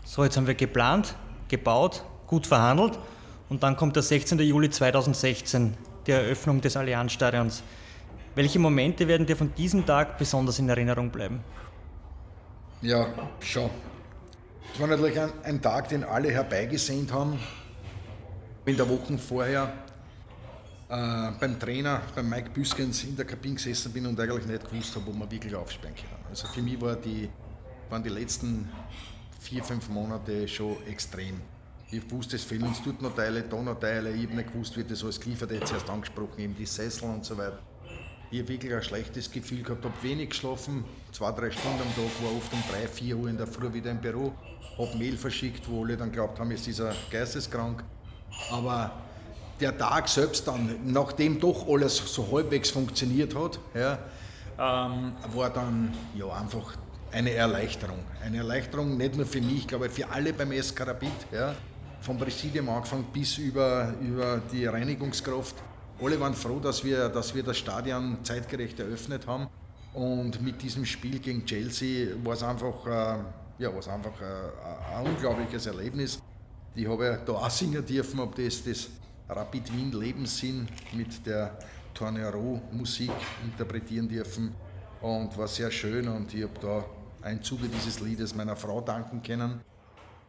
So, jetzt haben wir geplant, gebaut, gut verhandelt und dann kommt der 16. Juli 2016, die Eröffnung des Allianzstadions. Welche Momente werden dir von diesem Tag besonders in Erinnerung bleiben? Ja, schon. Es war natürlich ein, ein Tag, den alle herbeigesehnt haben. In der Woche vorher äh, beim Trainer, beim Mike Büskens in der Kabine gesessen bin und eigentlich nicht gewusst habe, wo wir wirklich aufsperren können. Also für mich war die, waren die letzten vier, fünf Monate schon extrem. Ich wusste, es fehlen uns dort noch Teile, da noch Teile. Ich habe nicht gewusst, wie das alles geliefert jetzt erst angesprochen, eben die Sessel und so weiter. Ich habe wirklich ein schlechtes Gefühl gehabt, habe wenig geschlafen, zwei, drei Stunden am Tag, war oft um drei, vier Uhr in der Früh wieder im Büro, habe Mail verschickt, wo alle dann glaubt haben, jetzt ist er geisteskrank. Aber der Tag selbst dann, nachdem doch alles so halbwegs funktioniert hat, ja, ähm, war dann ja, einfach eine Erleichterung. Eine Erleichterung nicht nur für mich, ich glaube für alle beim SK Rapid, ja, vom Präsidium angefangen bis über, über die Reinigungskraft. Alle waren froh, dass wir, dass wir das Stadion zeitgerecht eröffnet haben. Und mit diesem Spiel gegen Chelsea war es einfach, äh, ja, war es einfach äh, ein unglaubliches Erlebnis. Ich habe ja da auch singen dürfen, ob das das Rapid Wien Lebenssinn mit der Tornero Musik interpretieren dürfen und war sehr schön und ich habe da ein Zuge dieses Liedes meiner Frau danken können,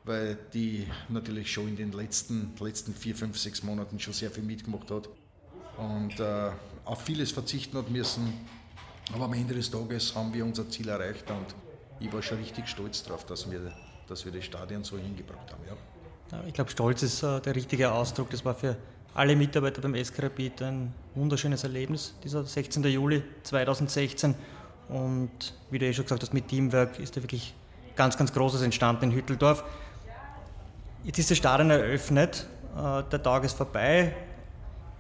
weil die natürlich schon in den letzten, letzten vier, fünf, sechs Monaten schon sehr viel mitgemacht hat und äh, auf vieles verzichten hat müssen. Aber am Ende des Tages haben wir unser Ziel erreicht und ich war schon richtig stolz darauf, dass wir, dass wir das Stadion so hingebracht haben. Ja. Ich glaube, Stolz ist äh, der richtige Ausdruck. Das war für alle Mitarbeiter beim SK Rapid ein wunderschönes Erlebnis, dieser 16. Juli 2016. Und wie du eh schon gesagt hast, mit Teamwork ist da wirklich ganz, ganz Großes entstanden in Hütteldorf. Jetzt ist das Stadion eröffnet, äh, der Tag ist vorbei.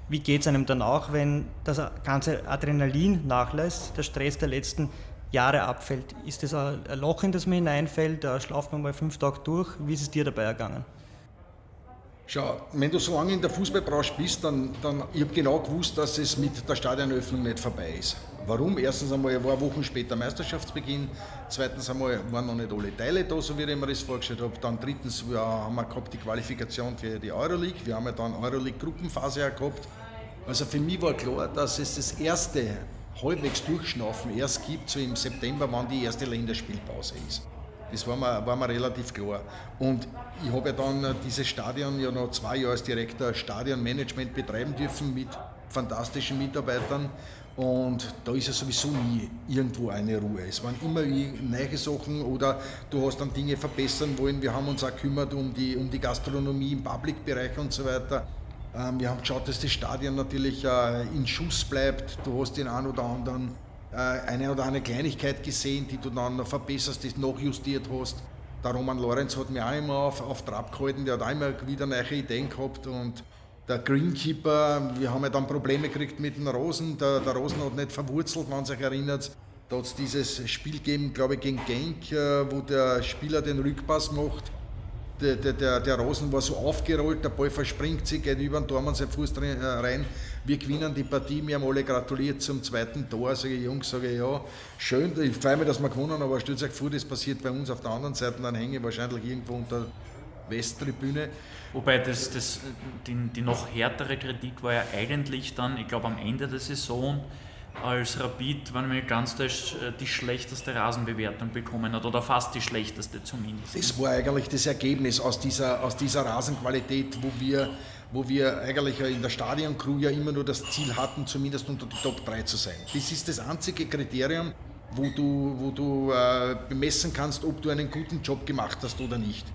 Wie geht es einem dann auch, wenn das ganze Adrenalin nachlässt, der Stress der letzten Jahre abfällt? Ist das ein Loch, in das man hineinfällt? Da schlaft man mal fünf Tage durch. Wie ist es dir dabei ergangen? Schau, wenn du so lange in der Fußballbranche bist, dann, dann ich habe genau gewusst, dass es mit der Stadionöffnung nicht vorbei ist. Warum? Erstens einmal war Wochen später Meisterschaftsbeginn, zweitens einmal waren noch nicht alle Teile da, so wie ich mir das vorgestellt habe. Dann drittens wir haben wir gehabt die Qualifikation für die Euroleague, wir haben ja dann Euroleague-Gruppenphase gehabt. Also für mich war klar, dass es das erste halbwegs Durchschnaufen erst gibt, so im September, wann die erste Länderspielpause ist. Das war mir, war mir relativ klar. Und ich habe ja dann dieses Stadion ja noch zwei Jahre als Direktor Stadionmanagement betreiben dürfen mit fantastischen Mitarbeitern. Und da ist ja sowieso nie irgendwo eine Ruhe. Es waren immer neue Sachen oder du hast dann Dinge verbessern wollen. Wir haben uns auch gekümmert um die, um die Gastronomie im Public-Bereich und so weiter. Ähm, wir haben geschaut, dass das Stadion natürlich äh, in Schuss bleibt. Du hast den einen oder anderen eine oder eine Kleinigkeit gesehen, die du dann noch verbesserst, du nachjustiert hast. Der Roman Lorenz hat mich auch immer auf, auf Trab gehalten, der hat auch immer wieder neue Ideen gehabt und der Greenkeeper, wir haben ja dann Probleme gekriegt mit den Rosen, der, der Rosen hat nicht verwurzelt, wenn sich erinnert. Da hat es dieses Spiel gegeben, glaube ich, gegen Genk, äh, wo der Spieler den Rückpass macht der, der, der Rosen war so aufgerollt, der Ball verspringt sich, geht über den Tor, man seinen Fuß äh, rein. Wir gewinnen die Partie, wir haben alle gratuliert zum zweiten Tor. Sage ich, Jungs, sage ich, ja, schön, ich freue mich, dass wir gewonnen haben, aber stellt euch vor, das passiert bei uns auf der anderen Seite, dann hänge ich wahrscheinlich irgendwo unter Westtribüne. Wobei das, das, die, die noch härtere Kritik war ja eigentlich dann, ich glaube am Ende der Saison, als Rapid, wenn man ganz täuscht, die schlechteste Rasenbewertung bekommen hat oder fast die schlechteste zumindest. Das war eigentlich das Ergebnis aus dieser, aus dieser Rasenqualität, wo wir, wo wir eigentlich in der Stadioncrew ja immer nur das Ziel hatten, zumindest unter die Top 3 zu sein. Das ist das einzige Kriterium, wo du, wo du äh, bemessen kannst, ob du einen guten Job gemacht hast oder nicht.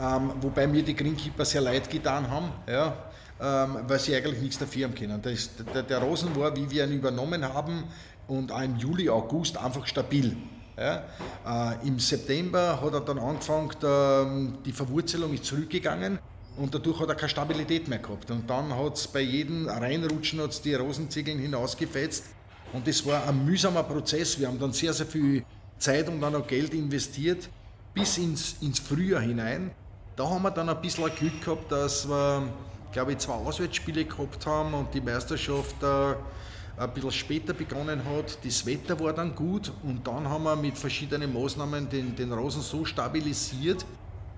Ähm, wobei mir die Greenkeeper sehr leid getan haben. Ja ähm, weil sie eigentlich nichts dafür haben können. Das, der, der Rosen war, wie wir ihn übernommen haben, und auch im Juli, August einfach stabil. Ja. Äh, Im September hat er dann angefangen, äh, die Verwurzelung ist zurückgegangen und dadurch hat er keine Stabilität mehr gehabt. Und dann hat es bei jedem Reinrutschen hat's die Rosenziegeln hinausgefetzt und das war ein mühsamer Prozess. Wir haben dann sehr, sehr viel Zeit und dann auch Geld investiert bis ins, ins Frühjahr hinein. Da haben wir dann ein bisschen Glück gehabt, dass wir glaube ich, zwei Auswärtsspiele gehabt haben und die Meisterschaft äh, ein bisschen später begonnen hat. Das Wetter war dann gut und dann haben wir mit verschiedenen Maßnahmen den, den Rasen so stabilisiert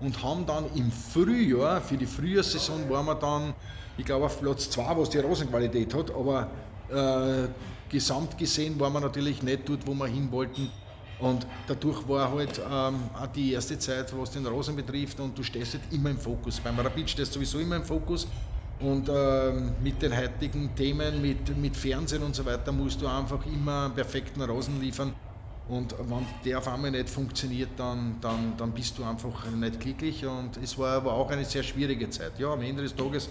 und haben dann im Frühjahr, für die Frühjahrssaison waren wir dann, ich glaube auf Platz 2, was die Rosenqualität hat, aber äh, gesamt gesehen waren wir natürlich nicht dort, wo wir hin wollten. Und dadurch war halt ähm, auch die erste Zeit, was den Rosen betrifft, und du stehst halt immer im Fokus. Beim Rapid stehst du sowieso immer im Fokus. Und ähm, mit den heutigen Themen, mit, mit Fernsehen und so weiter, musst du einfach immer einen perfekten Rosen liefern. Und wenn der auf einmal nicht funktioniert, dann, dann, dann bist du einfach nicht glücklich. Und es war aber auch eine sehr schwierige Zeit. Ja, am Ende des Tages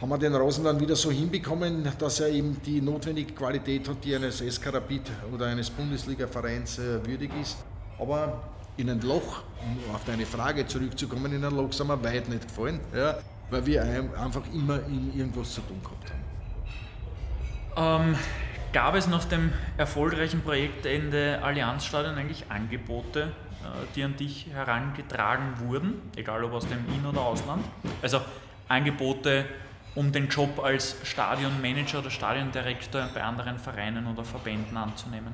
haben wir den Rosen dann wieder so hinbekommen, dass er eben die notwendige Qualität hat, die eines SK Rapid oder eines Bundesliga-Vereins äh, würdig ist. Aber in ein Loch, um auf deine Frage zurückzukommen, in ein Loch sind wir weit nicht gefallen, ja, weil wir einfach immer in irgendwas zu tun gehabt haben. Ähm, gab es nach dem erfolgreichen Projektende Allianzstadion eigentlich Angebote, äh, die an dich herangetragen wurden, egal ob aus dem In- oder Ausland? Also Angebote, um den Job als Stadionmanager oder Stadiondirektor bei anderen Vereinen oder Verbänden anzunehmen?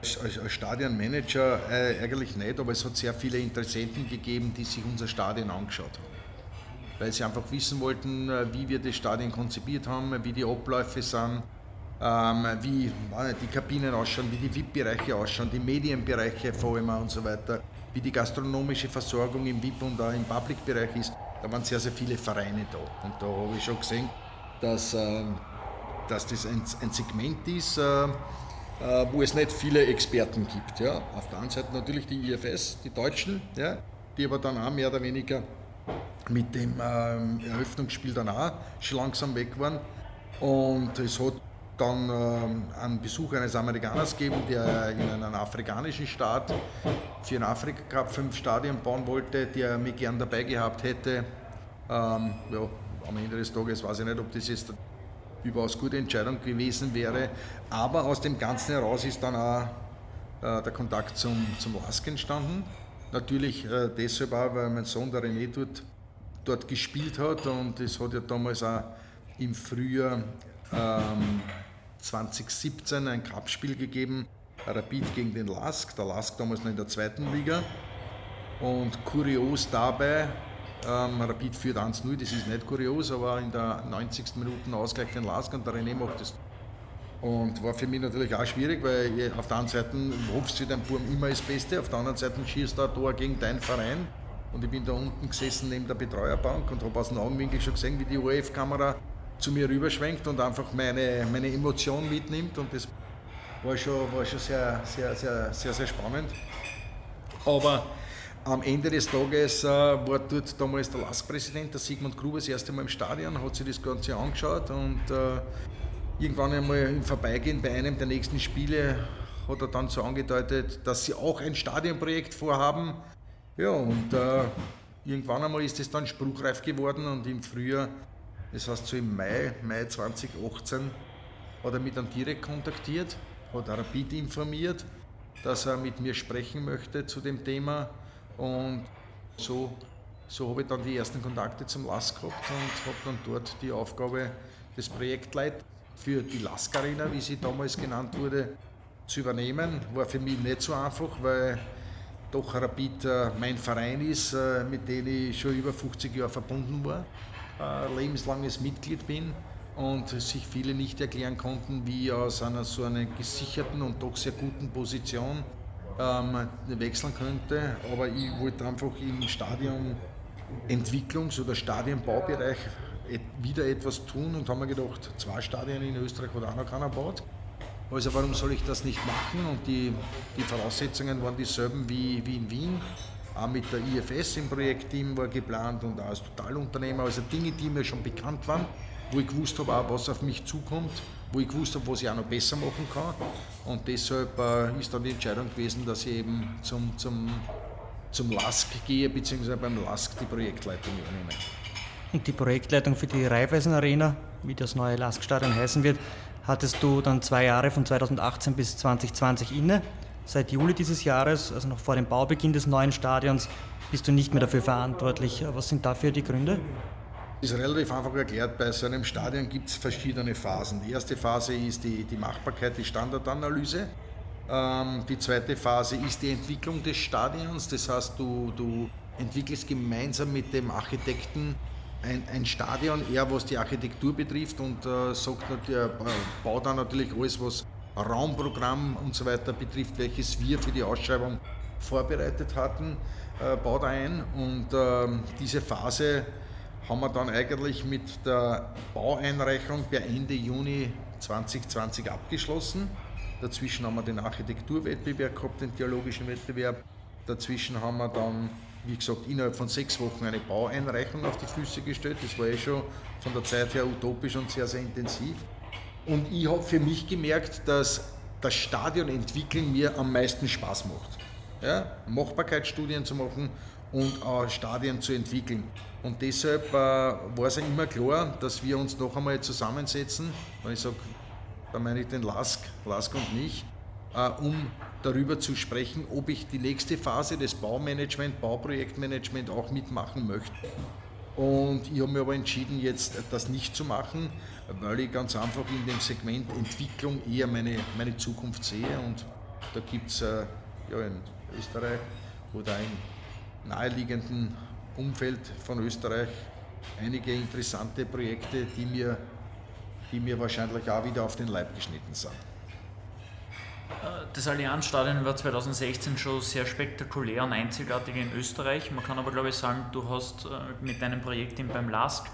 Als, als Stadionmanager äh, eigentlich nicht, aber es hat sehr viele Interessenten gegeben, die sich unser Stadion angeschaut haben. Weil sie einfach wissen wollten, äh, wie wir das Stadion konzipiert haben, wie die Abläufe sind, ähm, wie die Kabinen ausschauen, wie die VIP-Bereiche ausschauen, die Medienbereiche vor allem und so weiter, wie die gastronomische Versorgung im VIP und auch im Public-Bereich ist da waren sehr, sehr viele Vereine da. Und da habe ich schon gesehen, dass, äh, dass das ein, ein Segment ist, äh, äh, wo es nicht viele Experten gibt. Ja. Auf der anderen Seite natürlich die IFS, die Deutschen, ja, die aber dann auch mehr oder weniger mit dem ähm, Eröffnungsspiel dann auch schon langsam weg waren. Und es hat dann ähm, einen Besuch eines Amerikaners geben, der in einem afrikanischen Staat für den Afrika Cup fünf Stadien bauen wollte, der mich gern dabei gehabt hätte. Ähm, ja, am Ende des Tages weiß ich nicht, ob das jetzt überaus gute Entscheidung gewesen wäre. Aber aus dem Ganzen heraus ist dann auch äh, der Kontakt zum, zum LASK entstanden. Natürlich äh, deshalb auch, weil mein Sohn, der René, dort, dort gespielt hat und es hat ja damals auch im Frühjahr ähm, 2017 ein Cup-Spiel gegeben, Rapid gegen den Lask, der Lask damals noch in der zweiten Liga. Und kurios dabei, ähm, Rapid führt 1-0, das ist nicht kurios, aber in der 90. Minute Ausgleich den Lask und der René macht das. Und war für mich natürlich auch schwierig, weil auf der einen Seite hoffst du deinem Burm immer das Beste, auf der anderen Seite schießt du ein Tor gegen deinen Verein. Und ich bin da unten gesessen neben der Betreuerbank und habe aus dem Augenwinkel schon gesehen, wie die ORF-Kamera zu mir rüberschwenkt und einfach meine, meine Emotion mitnimmt. Und das war schon, war schon sehr, sehr, sehr, sehr, sehr spannend. Aber am Ende des Tages äh, war dort damals der LASK-Präsident, der Sigmund Gruber, das erste Mal im Stadion, hat sich das Ganze angeschaut und äh, irgendwann einmal im Vorbeigehen bei einem der nächsten Spiele hat er dann so angedeutet, dass sie auch ein Stadionprojekt vorhaben. Ja, und äh, irgendwann einmal ist es dann spruchreif geworden und im Frühjahr das heißt, so im Mai, Mai 2018 hat er mich dann direkt kontaktiert, hat Rapid informiert, dass er mit mir sprechen möchte zu dem Thema. Und so, so habe ich dann die ersten Kontakte zum LASK gehabt und habe dann dort die Aufgabe des Projektleiters für die LASK Arena, wie sie damals genannt wurde, zu übernehmen. War für mich nicht so einfach, weil doch Rapid äh, mein Verein ist, äh, mit dem ich schon über 50 Jahre verbunden war äh, lebenslanges Mitglied bin und sich viele nicht erklären konnten, wie aus einer so einer gesicherten und doch sehr guten Position ähm, wechseln könnte. Aber ich wollte einfach im Stadionentwicklungs- oder Stadionbaubereich wieder etwas tun und haben mir gedacht, zwei Stadien in Österreich hat auch noch keiner gebaut. Also warum soll ich das nicht machen? Und die, die Voraussetzungen waren dieselben wie, wie in Wien. Auch mit der IFS im Projektteam war geplant und auch als Totalunternehmer. Also Dinge, die mir schon bekannt waren, wo ich gewusst habe, was auf mich zukommt, wo ich gewusst habe, was ich auch noch besser machen kann. Und deshalb äh, ist dann die Entscheidung gewesen, dass ich eben zum, zum, zum LASK gehe, beziehungsweise beim LASK die Projektleitung übernehme. Und die Projektleitung für die Raiffeisen Arena, wie das neue LASK-Stadion heißen wird, hattest du dann zwei Jahre von 2018 bis 2020 inne. Seit Juli dieses Jahres, also noch vor dem Baubeginn des neuen Stadions, bist du nicht mehr dafür verantwortlich. Was sind dafür die Gründe? ist relativ einfach erklärt. Bei so einem Stadion gibt es verschiedene Phasen. Die erste Phase ist die, die Machbarkeit, die Standardanalyse. Ähm, die zweite Phase ist die Entwicklung des Stadions. Das heißt, du, du entwickelst gemeinsam mit dem Architekten ein, ein Stadion, eher was die Architektur betrifft und äh, sagt, äh, baut dann natürlich alles, was Raumprogramm und so weiter betrifft, welches wir für die Ausschreibung vorbereitet hatten, äh, baut ein. Und äh, diese Phase haben wir dann eigentlich mit der Baueinreichung per Ende Juni 2020 abgeschlossen. Dazwischen haben wir den Architekturwettbewerb gehabt, den theologischen Wettbewerb. Dazwischen haben wir dann, wie gesagt, innerhalb von sechs Wochen eine Baueinreichung auf die Füße gestellt. Das war eh schon von der Zeit her utopisch und sehr, sehr intensiv. Und ich habe für mich gemerkt, dass das Stadion entwickeln mir am meisten Spaß macht. Ja? Machbarkeitsstudien zu machen und auch Stadien zu entwickeln. Und deshalb äh, war es ja immer klar, dass wir uns noch einmal zusammensetzen, wenn ich sage, da meine ich den Lask, Lask und mich, äh, um darüber zu sprechen, ob ich die nächste Phase des Baumanagement, Bauprojektmanagement auch mitmachen möchte. Und ich habe mir aber entschieden, jetzt das nicht zu machen, weil ich ganz einfach in dem Segment Entwicklung eher meine, meine Zukunft sehe. Und da gibt es äh, ja, in Österreich oder im naheliegenden Umfeld von Österreich einige interessante Projekte, die mir, die mir wahrscheinlich auch wieder auf den Leib geschnitten sind. Das Allianzstadion war 2016 schon sehr spektakulär und einzigartig in Österreich. Man kann aber, glaube ich, sagen, du hast äh, mit deinem Projekt beim LASK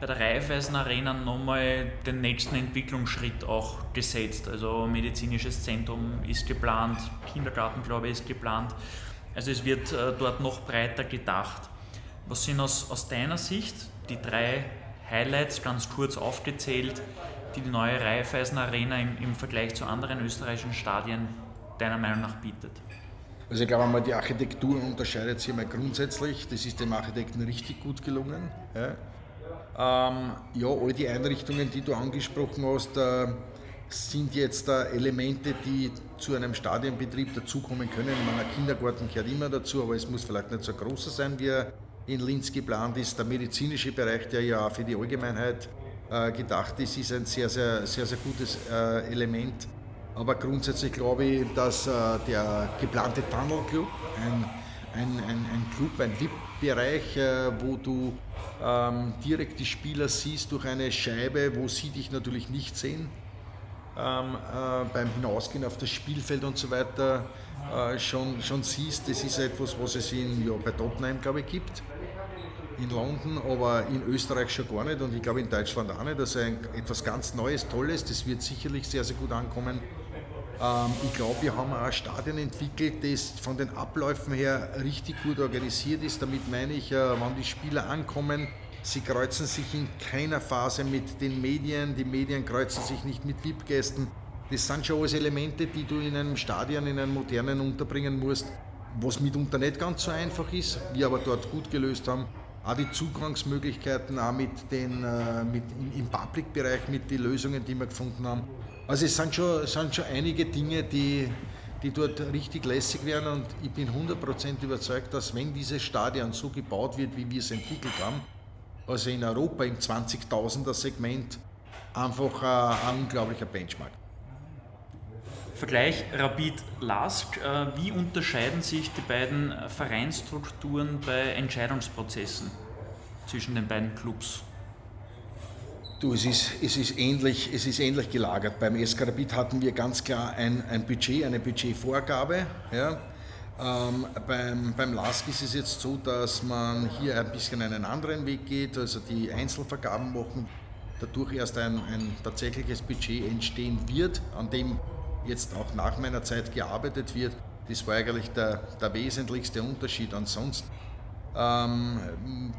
bei der Raiffeisen Arena nochmal den nächsten Entwicklungsschritt auch gesetzt. Also medizinisches Zentrum ist geplant, Kindergarten, glaube ich, ist geplant. Also es wird äh, dort noch breiter gedacht. Was sind aus, aus deiner Sicht die drei Highlights ganz kurz aufgezählt, die die neue Raiffeisen Arena im, im Vergleich zu anderen österreichischen Stadien deiner Meinung nach bietet? Also ich glaube einmal, die Architektur unterscheidet sich einmal grundsätzlich. Das ist dem Architekten richtig gut gelungen. Ja, ähm, ja all die Einrichtungen, die du angesprochen hast, äh, sind jetzt äh, Elemente, die zu einem Stadionbetrieb dazukommen können. Meine, ein Kindergarten gehört immer dazu, aber es muss vielleicht nicht so groß sein, wie er in Linz geplant ist. Der medizinische Bereich, der ja auch für die Allgemeinheit äh, gedacht ist, ist ein sehr, sehr, sehr, sehr gutes äh, Element. Aber grundsätzlich glaube ich, dass äh, der geplante Tunnel Club, ein, ein, ein, ein Club, ein VIP-Bereich, äh, wo du ähm, direkt die Spieler siehst durch eine Scheibe, wo sie dich natürlich nicht sehen, ähm, äh, beim Hinausgehen auf das Spielfeld und so weiter äh, schon, schon siehst, das ist etwas, was es in, ja, bei Tottenham, glaube ich, gibt in London, aber in Österreich schon gar nicht und ich glaube in Deutschland auch nicht. Also ein, etwas ganz Neues, Tolles, das wird sicherlich sehr, sehr gut ankommen. Ähm, ich glaube, wir haben auch ein Stadion entwickelt, das von den Abläufen her richtig gut organisiert ist. Damit meine ich, äh, wann die Spieler ankommen, sie kreuzen sich in keiner Phase mit den Medien, die Medien kreuzen sich nicht mit VIP-Gästen. Das sind schon alles Elemente, die du in einem Stadion, in einem modernen unterbringen musst, was mitunter nicht ganz so einfach ist, wir aber dort gut gelöst haben auch die Zugangsmöglichkeiten, auch mit den, äh, mit, im Public-Bereich, mit den Lösungen, die wir gefunden haben. Also es sind schon, sind schon einige Dinge, die, die dort richtig lässig werden und ich bin 100% überzeugt, dass wenn dieses Stadion so gebaut wird, wie wir es entwickelt haben, also in Europa im 20.000er Segment, einfach ein, ein unglaublicher Benchmark. Vergleich Rapid-Lask. Äh, wie unterscheiden sich die beiden Vereinsstrukturen bei Entscheidungsprozessen zwischen den beiden Clubs? Du, es ist, es ist, ähnlich, es ist ähnlich gelagert. Beim SK Rapid hatten wir ganz klar ein, ein Budget, eine Budgetvorgabe. Ja. Ähm, beim, beim LASK ist es jetzt so, dass man hier ein bisschen einen anderen Weg geht, also die Einzelvergaben machen, dadurch erst ein, ein tatsächliches Budget entstehen wird, an dem jetzt auch nach meiner Zeit gearbeitet wird. Das war eigentlich der, der wesentlichste Unterschied. Ansonsten ähm,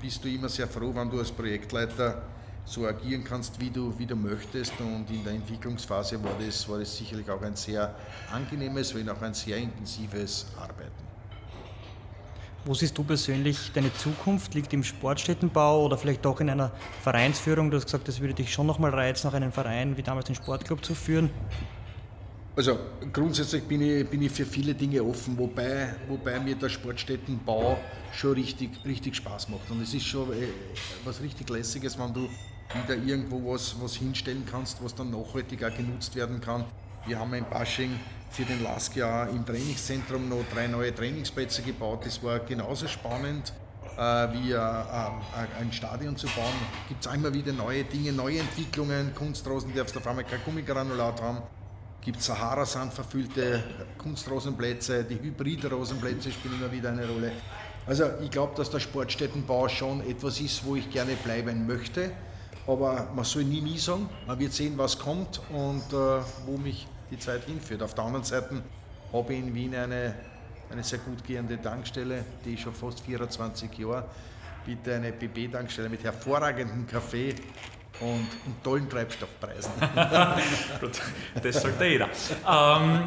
bist du immer sehr froh, wenn du als Projektleiter so agieren kannst, wie du, wie du möchtest. Und in der Entwicklungsphase war das, war das sicherlich auch ein sehr angenehmes, wenn auch ein sehr intensives Arbeiten. Wo siehst du persönlich deine Zukunft? Liegt im Sportstättenbau oder vielleicht auch in einer Vereinsführung? Du hast gesagt, das würde dich schon nochmal reizen, auch einen Verein wie damals den Sportclub zu führen. Also grundsätzlich bin ich, bin ich für viele Dinge offen, wobei, wobei mir der Sportstättenbau schon richtig, richtig Spaß macht. Und es ist schon äh, was richtig Lässiges, wenn du wieder irgendwo was, was hinstellen kannst, was dann nachhaltig auch genutzt werden kann. Wir haben in Basching für den Last Jahr im Trainingszentrum noch drei neue Trainingsplätze gebaut. Das war genauso spannend äh, wie äh, äh, ein Stadion zu bauen. Gibt es immer wieder neue Dinge, neue Entwicklungen. Kunstrosen darfst auf einmal kein Gummigranulat haben gibt Sahara-Sand verfüllte Kunstrosenplätze, die Hybrid-Rosenplätze spielen immer wieder eine Rolle. Also ich glaube, dass der Sportstättenbau schon etwas ist, wo ich gerne bleiben möchte. Aber man soll nie nie sagen. Man wird sehen, was kommt und äh, wo mich die Zeit hinführt. Auf der anderen Seite habe ich in Wien eine, eine sehr gut gehende Tankstelle, die schon fast 24 Jahre bitte eine BB-Tankstelle mit hervorragendem Kaffee und, und tollen Treibstoffpreisen. Das sollte jeder. Ähm,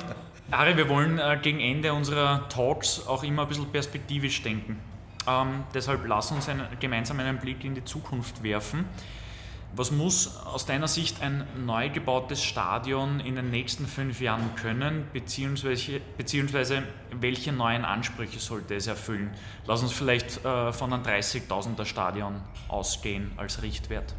Ari, wir wollen äh, gegen Ende unserer Talks auch immer ein bisschen perspektivisch denken. Ähm, deshalb lass uns einen, gemeinsam einen Blick in die Zukunft werfen. Was muss aus deiner Sicht ein neu gebautes Stadion in den nächsten fünf Jahren können, beziehungsweise, beziehungsweise welche neuen Ansprüche sollte es erfüllen? Lass uns vielleicht äh, von einem 30.000er Stadion ausgehen als Richtwert.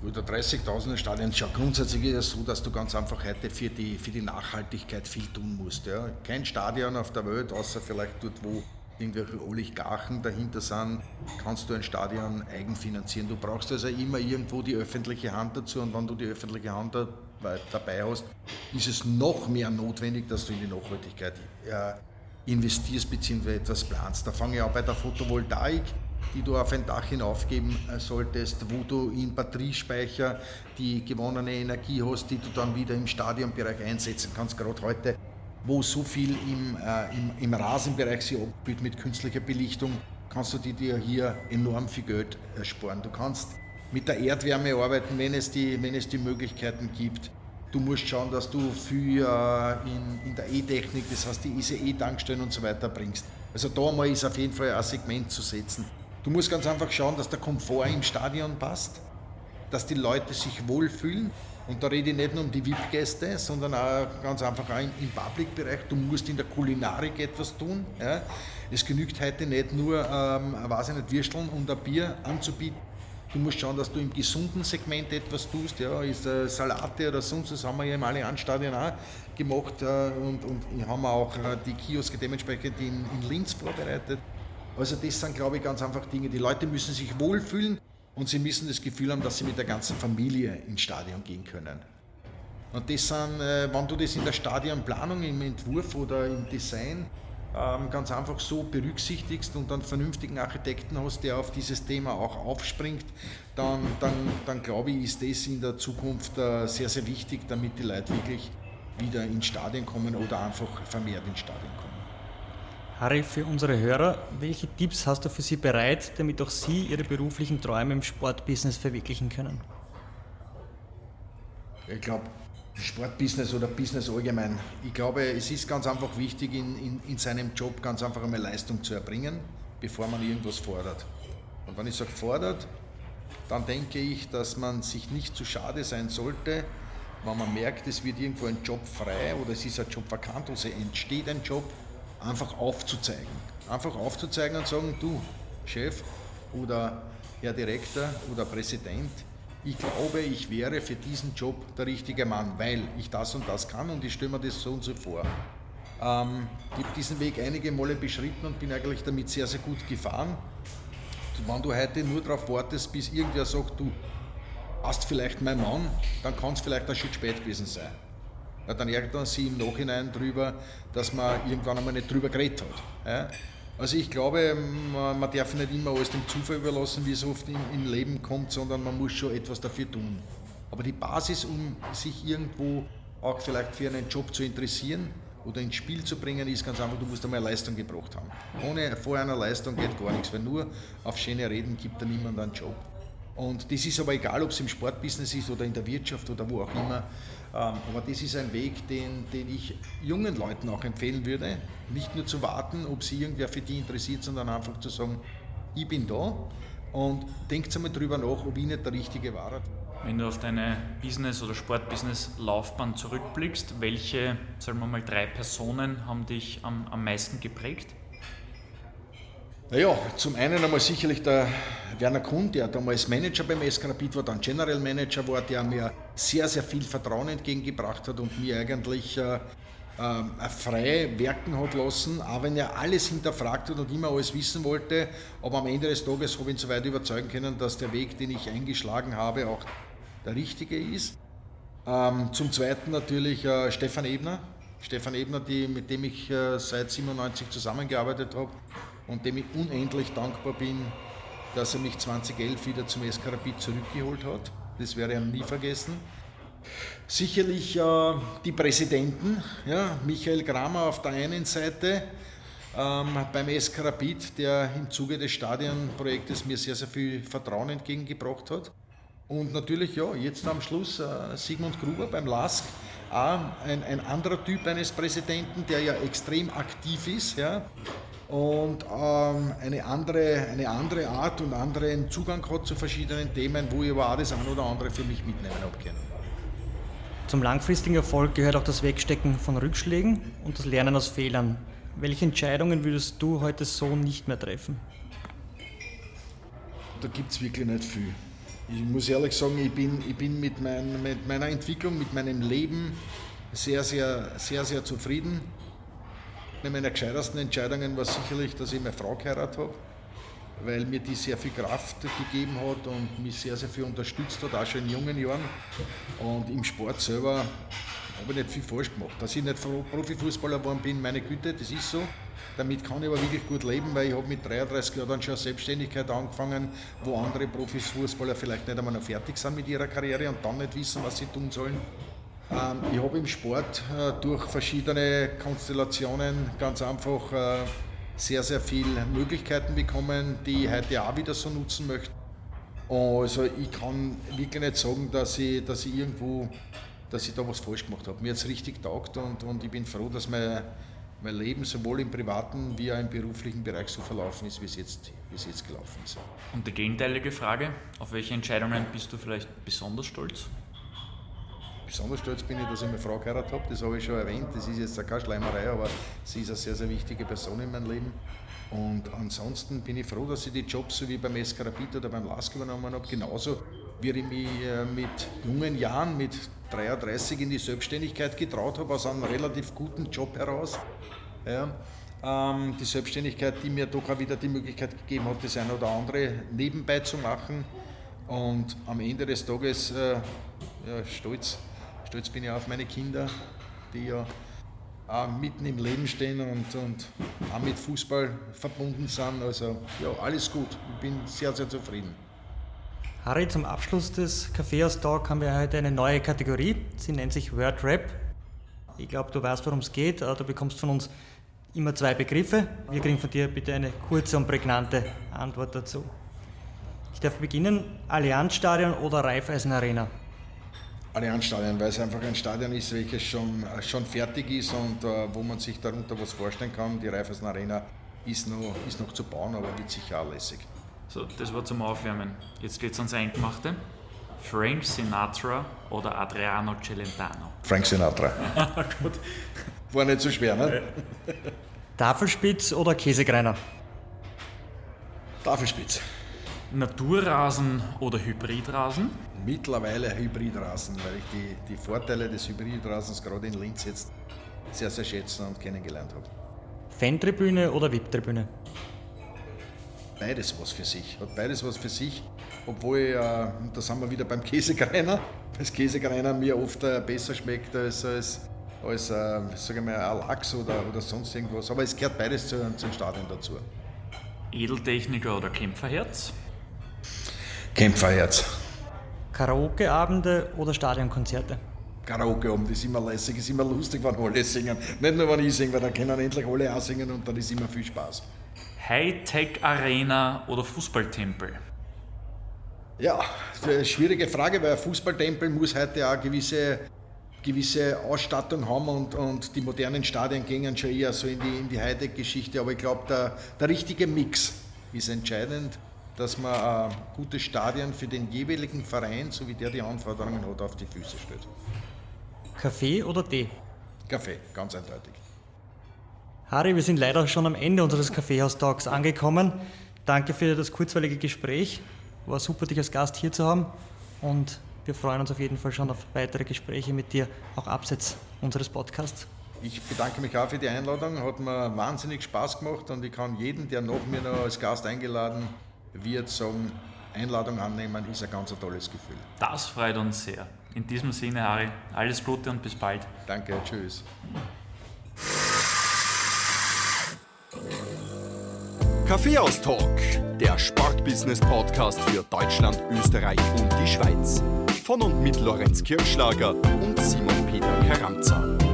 Gut, der 30.000er Stadion, schau, grundsätzlich ist es so, dass du ganz einfach heute für die, für die Nachhaltigkeit viel tun musst. Ja. Kein Stadion auf der Welt, außer vielleicht dort, wo irgendwelche Oligarchen dahinter sind, kannst du ein Stadion eigenfinanzieren. Du brauchst also immer irgendwo die öffentliche Hand dazu und wenn du die öffentliche Hand dabei hast, ist es noch mehr notwendig, dass du in die Nachhaltigkeit investierst bzw. etwas planst. Da fange ich auch bei der Photovoltaik die du auf ein Dach hinaufgeben äh, solltest, wo du in Batteriespeicher die gewonnene Energie hast, die du dann wieder im Stadionbereich einsetzen kannst. Gerade heute, wo so viel im, äh, im, im Rasenbereich sich abbildet mit künstlicher Belichtung, kannst du dir hier enorm viel Geld ersparen. Du kannst mit der Erdwärme arbeiten, wenn es die, wenn es die Möglichkeiten gibt. Du musst schauen, dass du viel äh, in, in der E-Technik, das heißt die ICE-Tankstellen und so weiter bringst. Also da mal ist auf jeden Fall ein Segment zu setzen. Du musst ganz einfach schauen, dass der Komfort im Stadion passt, dass die Leute sich wohlfühlen. Und da rede ich nicht nur um die VIP-Gäste, sondern auch ganz einfach auch im Public-Bereich. Du musst in der Kulinarik etwas tun. Ja. Es genügt heute nicht nur, ähm, weiß ich nicht, Würsteln und ein Bier anzubieten. Du musst schauen, dass du im gesunden Segment etwas tust. Ja, ist äh, Salate oder sonst, das haben wir ja im Allianz-Stadion auch gemacht. Äh, und, und haben auch äh, die Kioske dementsprechend in, in Linz vorbereitet. Also das sind, glaube ich, ganz einfach Dinge. Die Leute müssen sich wohlfühlen und sie müssen das Gefühl haben, dass sie mit der ganzen Familie ins Stadion gehen können. Und das sind, äh, wenn du das in der Stadionplanung, im Entwurf oder im Design ähm, ganz einfach so berücksichtigst und einen vernünftigen Architekten hast, der auf dieses Thema auch aufspringt, dann, dann, dann glaube ich, ist das in der Zukunft äh, sehr, sehr wichtig, damit die Leute wirklich wieder ins Stadion kommen oder einfach vermehrt ins Stadion kommen. Harry, für unsere Hörer, welche Tipps hast du für sie bereit, damit auch sie ihre beruflichen Träume im Sportbusiness verwirklichen können? Ich glaube, Sportbusiness oder Business allgemein. Ich glaube, es ist ganz einfach wichtig, in, in, in seinem Job ganz einfach einmal Leistung zu erbringen, bevor man irgendwas fordert. Und wenn ich sage fordert, dann denke ich, dass man sich nicht zu schade sein sollte, wenn man merkt, es wird irgendwo ein Job frei oder es ist ein Job vakant, also entsteht ein Job, einfach aufzuzeigen. Einfach aufzuzeigen und sagen, du Chef oder Herr Direktor oder Präsident, ich glaube, ich wäre für diesen Job der richtige Mann, weil ich das und das kann und ich stelle mir das so und so vor. Ähm, ich habe diesen Weg einige Male beschritten und bin eigentlich damit sehr, sehr gut gefahren. Wenn du heute nur darauf wartest, bis irgendwer sagt, du hast vielleicht mein Mann, dann kann es vielleicht auch schon spät gewesen sein ja, dann ärgert man sich im Nachhinein darüber, dass man irgendwann einmal nicht drüber geredet hat. Ja? Also ich glaube, man, man, darf nicht immer alles dem Zufall überlassen, wie es oft im, im, Leben kommt, sondern man muss schon etwas dafür tun. Aber die Basis, um sich irgendwo auch vielleicht für einen Job zu interessieren oder ins Spiel zu bringen, ist ganz einfach, du musst einmal Leistung gebracht haben. Ohne vor einer Leistung geht gar nichts, weil nur auf schöne Reden gibt da niemand einen Job. Und das ist aber egal, ob es im Sportbusiness ist oder in der Wirtschaft oder wo auch immer. Ähm, aber das ist ein Weg, den, den ich jungen Leuten auch empfehlen würde. Nicht nur zu warten, ob sie irgendwer für die interessiert, sondern einfach zu sagen, ich bin da und denkt einmal drüber nach, ob ich nicht der Richtige war. Wenn du auf deine Business- oder Sportbusiness-Laufbahn zurückblickst, welche, sagen wir mal, drei Personen haben dich am, am meisten geprägt? Naja, zum einen einmal sicherlich der Werner Kuhn, der damals Manager beim SK Rapid war, dann General Manager war, der mir sehr, sehr viel Vertrauen entgegengebracht hat und mir eigentlich äh, äh, frei werken hat lassen, auch wenn er alles hinterfragt hat und immer alles wissen wollte. Aber am Ende des Tages habe ich ihn so weit überzeugen können, dass der Weg, den ich eingeschlagen habe, auch der richtige ist. Ähm, zum Zweiten natürlich äh, Stefan Ebner. Stefan Ebner, die, mit dem ich äh, seit 97 zusammengearbeitet habe und dem ich unendlich dankbar bin, dass er mich 2011 wieder zum SK Rapid zurückgeholt hat. Das ich ihm nie vergessen. Sicherlich äh, die Präsidenten, ja, Michael Kramer auf der einen Seite, ähm, beim SK Rapid, der im Zuge des Stadionprojektes mir sehr, sehr viel Vertrauen entgegengebracht hat. Und natürlich, ja, jetzt am Schluss äh, Sigmund Gruber beim LASK, auch ein, ein anderer Typ eines Präsidenten, der ja extrem aktiv ist, ja, und ähm, eine, andere, eine andere Art und anderen Zugang hat zu verschiedenen Themen, wo ich aber auch das ein oder andere für mich mitnehmen habe können. Zum langfristigen Erfolg gehört auch das Wegstecken von Rückschlägen und das Lernen aus Fehlern. Welche Entscheidungen würdest du heute so nicht mehr treffen? Da gibt es wirklich nicht viel. Ich muss ehrlich sagen, ich bin, ich bin mit, mein, mit meiner Entwicklung, mit meinem Leben sehr, sehr, sehr, sehr zufrieden. Eine meiner gescheitersten Entscheidungen war sicherlich, dass ich meine Frau geheiratet habe, weil mir die sehr viel Kraft gegeben hat und mich sehr, sehr viel unterstützt hat, auch schon in jungen Jahren. Und im Sport selber habe ich nicht viel falsch gemacht. Dass ich nicht Profifußballer geworden bin, meine Güte, das ist so. Damit kann ich aber wirklich gut leben, weil ich habe mit 33 Jahren schon Selbstständigkeit angefangen, wo andere Profifußballer vielleicht nicht einmal noch fertig sind mit ihrer Karriere und dann nicht wissen, was sie tun sollen. Ähm, ich habe im Sport äh, durch verschiedene Konstellationen ganz einfach äh, sehr, sehr viele Möglichkeiten bekommen, die ich heute auch wieder so nutzen möchte. Also ich kann wirklich nicht sagen, dass ich, dass ich irgendwo, dass ich da was falsch gemacht habe. Mir hat es richtig taugt und, und ich bin froh, dass mein, mein Leben sowohl im privaten wie auch im beruflichen Bereich so verlaufen ist, wie es jetzt, wie es jetzt gelaufen ist. Und die gegenteilige Frage, auf welche Entscheidungen bist du vielleicht besonders stolz? Besonders stolz bin ich, dass ich meine Frau geheiratet habe, das habe ich schon erwähnt. Das ist jetzt keine Schleimerei, aber sie ist eine sehr, sehr wichtige Person in meinem Leben. Und ansonsten bin ich froh, dass ich die Jobs so wie beim Eskarabit oder beim LASK übernommen habe, genauso wie ich mich äh, mit jungen Jahren, mit 33 in die Selbstständigkeit getraut habe, aus einem relativ guten Job heraus. Ja, ähm, die Selbstständigkeit, die mir doch auch wieder die Möglichkeit gegeben hat, das eine oder andere nebenbei zu machen. Und am Ende des Tages äh, ja, stolz Stolz bin ich auf meine Kinder, die ja auch mitten im Leben stehen und, und auch mit Fußball verbunden sind. Also ja, alles gut. Ich bin sehr, sehr zufrieden. Harry, zum Abschluss des Kaffeehaus Talk haben wir heute eine neue Kategorie. Sie nennt sich Word Rap. Ich glaube, du weißt, worum es geht. Du bekommst von uns immer zwei Begriffe. Wir kriegen von dir bitte eine kurze und prägnante Antwort dazu. Ich darf beginnen. Allianzstadion oder Raiffeisen Arena? Allianzstadion, weil es einfach ein Stadion ist, welches schon, äh, schon fertig ist und uh, wo man sich darunter was vorstellen kann. Die Raiffeisen Arena ist noch, ist noch zu bauen, aber wird sicher auch lässig. So, das war zum Aufwärmen. Jetzt geht es ans Eingemachte. Frank Sinatra oder Adriano Celentano? Frank Sinatra. Gut. War nicht so schwer, ne? Tafelspitz oder Käsegreiner? Tafelspitz. Naturrasen oder Hybridrasen? Mittlerweile Hybridrasen, weil ich die, die Vorteile des Hybridrasens gerade in Linz jetzt sehr, sehr schätzen und kennengelernt habe. Fantribüne oder VIP-Tribüne? Beides was für sich. Hat beides was für sich. Obwohl, äh, da sind wir wieder beim Käsegreiner, das Käsegreiner mir oft äh, besser schmeckt als, als, als äh, sagen wir, ein Lachs oder, oder sonst irgendwas. Aber es gehört beides zu, zum Stadion dazu. Edeltechniker oder Kämpferherz? Kämpferherz. Karaoke-Abende oder Stadionkonzerte? Karaoke-Abend ist immer lässig, ist immer lustig, wenn alle singen. Nicht nur, wenn ich singe, weil dann können endlich alle auch singen und dann ist immer viel Spaß. Hightech-Arena oder Fußballtempel? Ja, eine schwierige Frage, weil ein Fußballtempel muss heute auch gewisse, gewisse Ausstattung haben und, und die modernen Stadien gehen schon eher so in die, in die Hightech-Geschichte. Aber ich glaube, der, der richtige Mix ist entscheidend dass man äh, gute Stadien für den jeweiligen Verein, so wie der die Anforderungen hat, auf die Füße stellt. Kaffee oder Tee? Kaffee, ganz eindeutig. Harry, wir sind leider schon am Ende unseres Kaffeehaus-Talks angekommen. Danke für das kurzweilige Gespräch. War super, dich als Gast hier zu haben. Und wir freuen uns auf jeden Fall schon auf weitere Gespräche mit dir, auch abseits unseres Podcasts. Ich bedanke mich auch für die Einladung. Hat mir wahnsinnig Spaß gemacht und ich kann jeden, der nach mir noch als Gast eingeladen wird, sagen, Einladung annehmen ist ein ganz tolles Gefühl. Das freut uns sehr. In diesem Sinne, Harry, alles Gute und bis bald. Danke, tschüss. Kaffeehaus-Talk, der Sportbusiness-Podcast für Deutschland, Österreich und die Schweiz. Von und mit Lorenz Kirschlager und Simon Peter Karamza.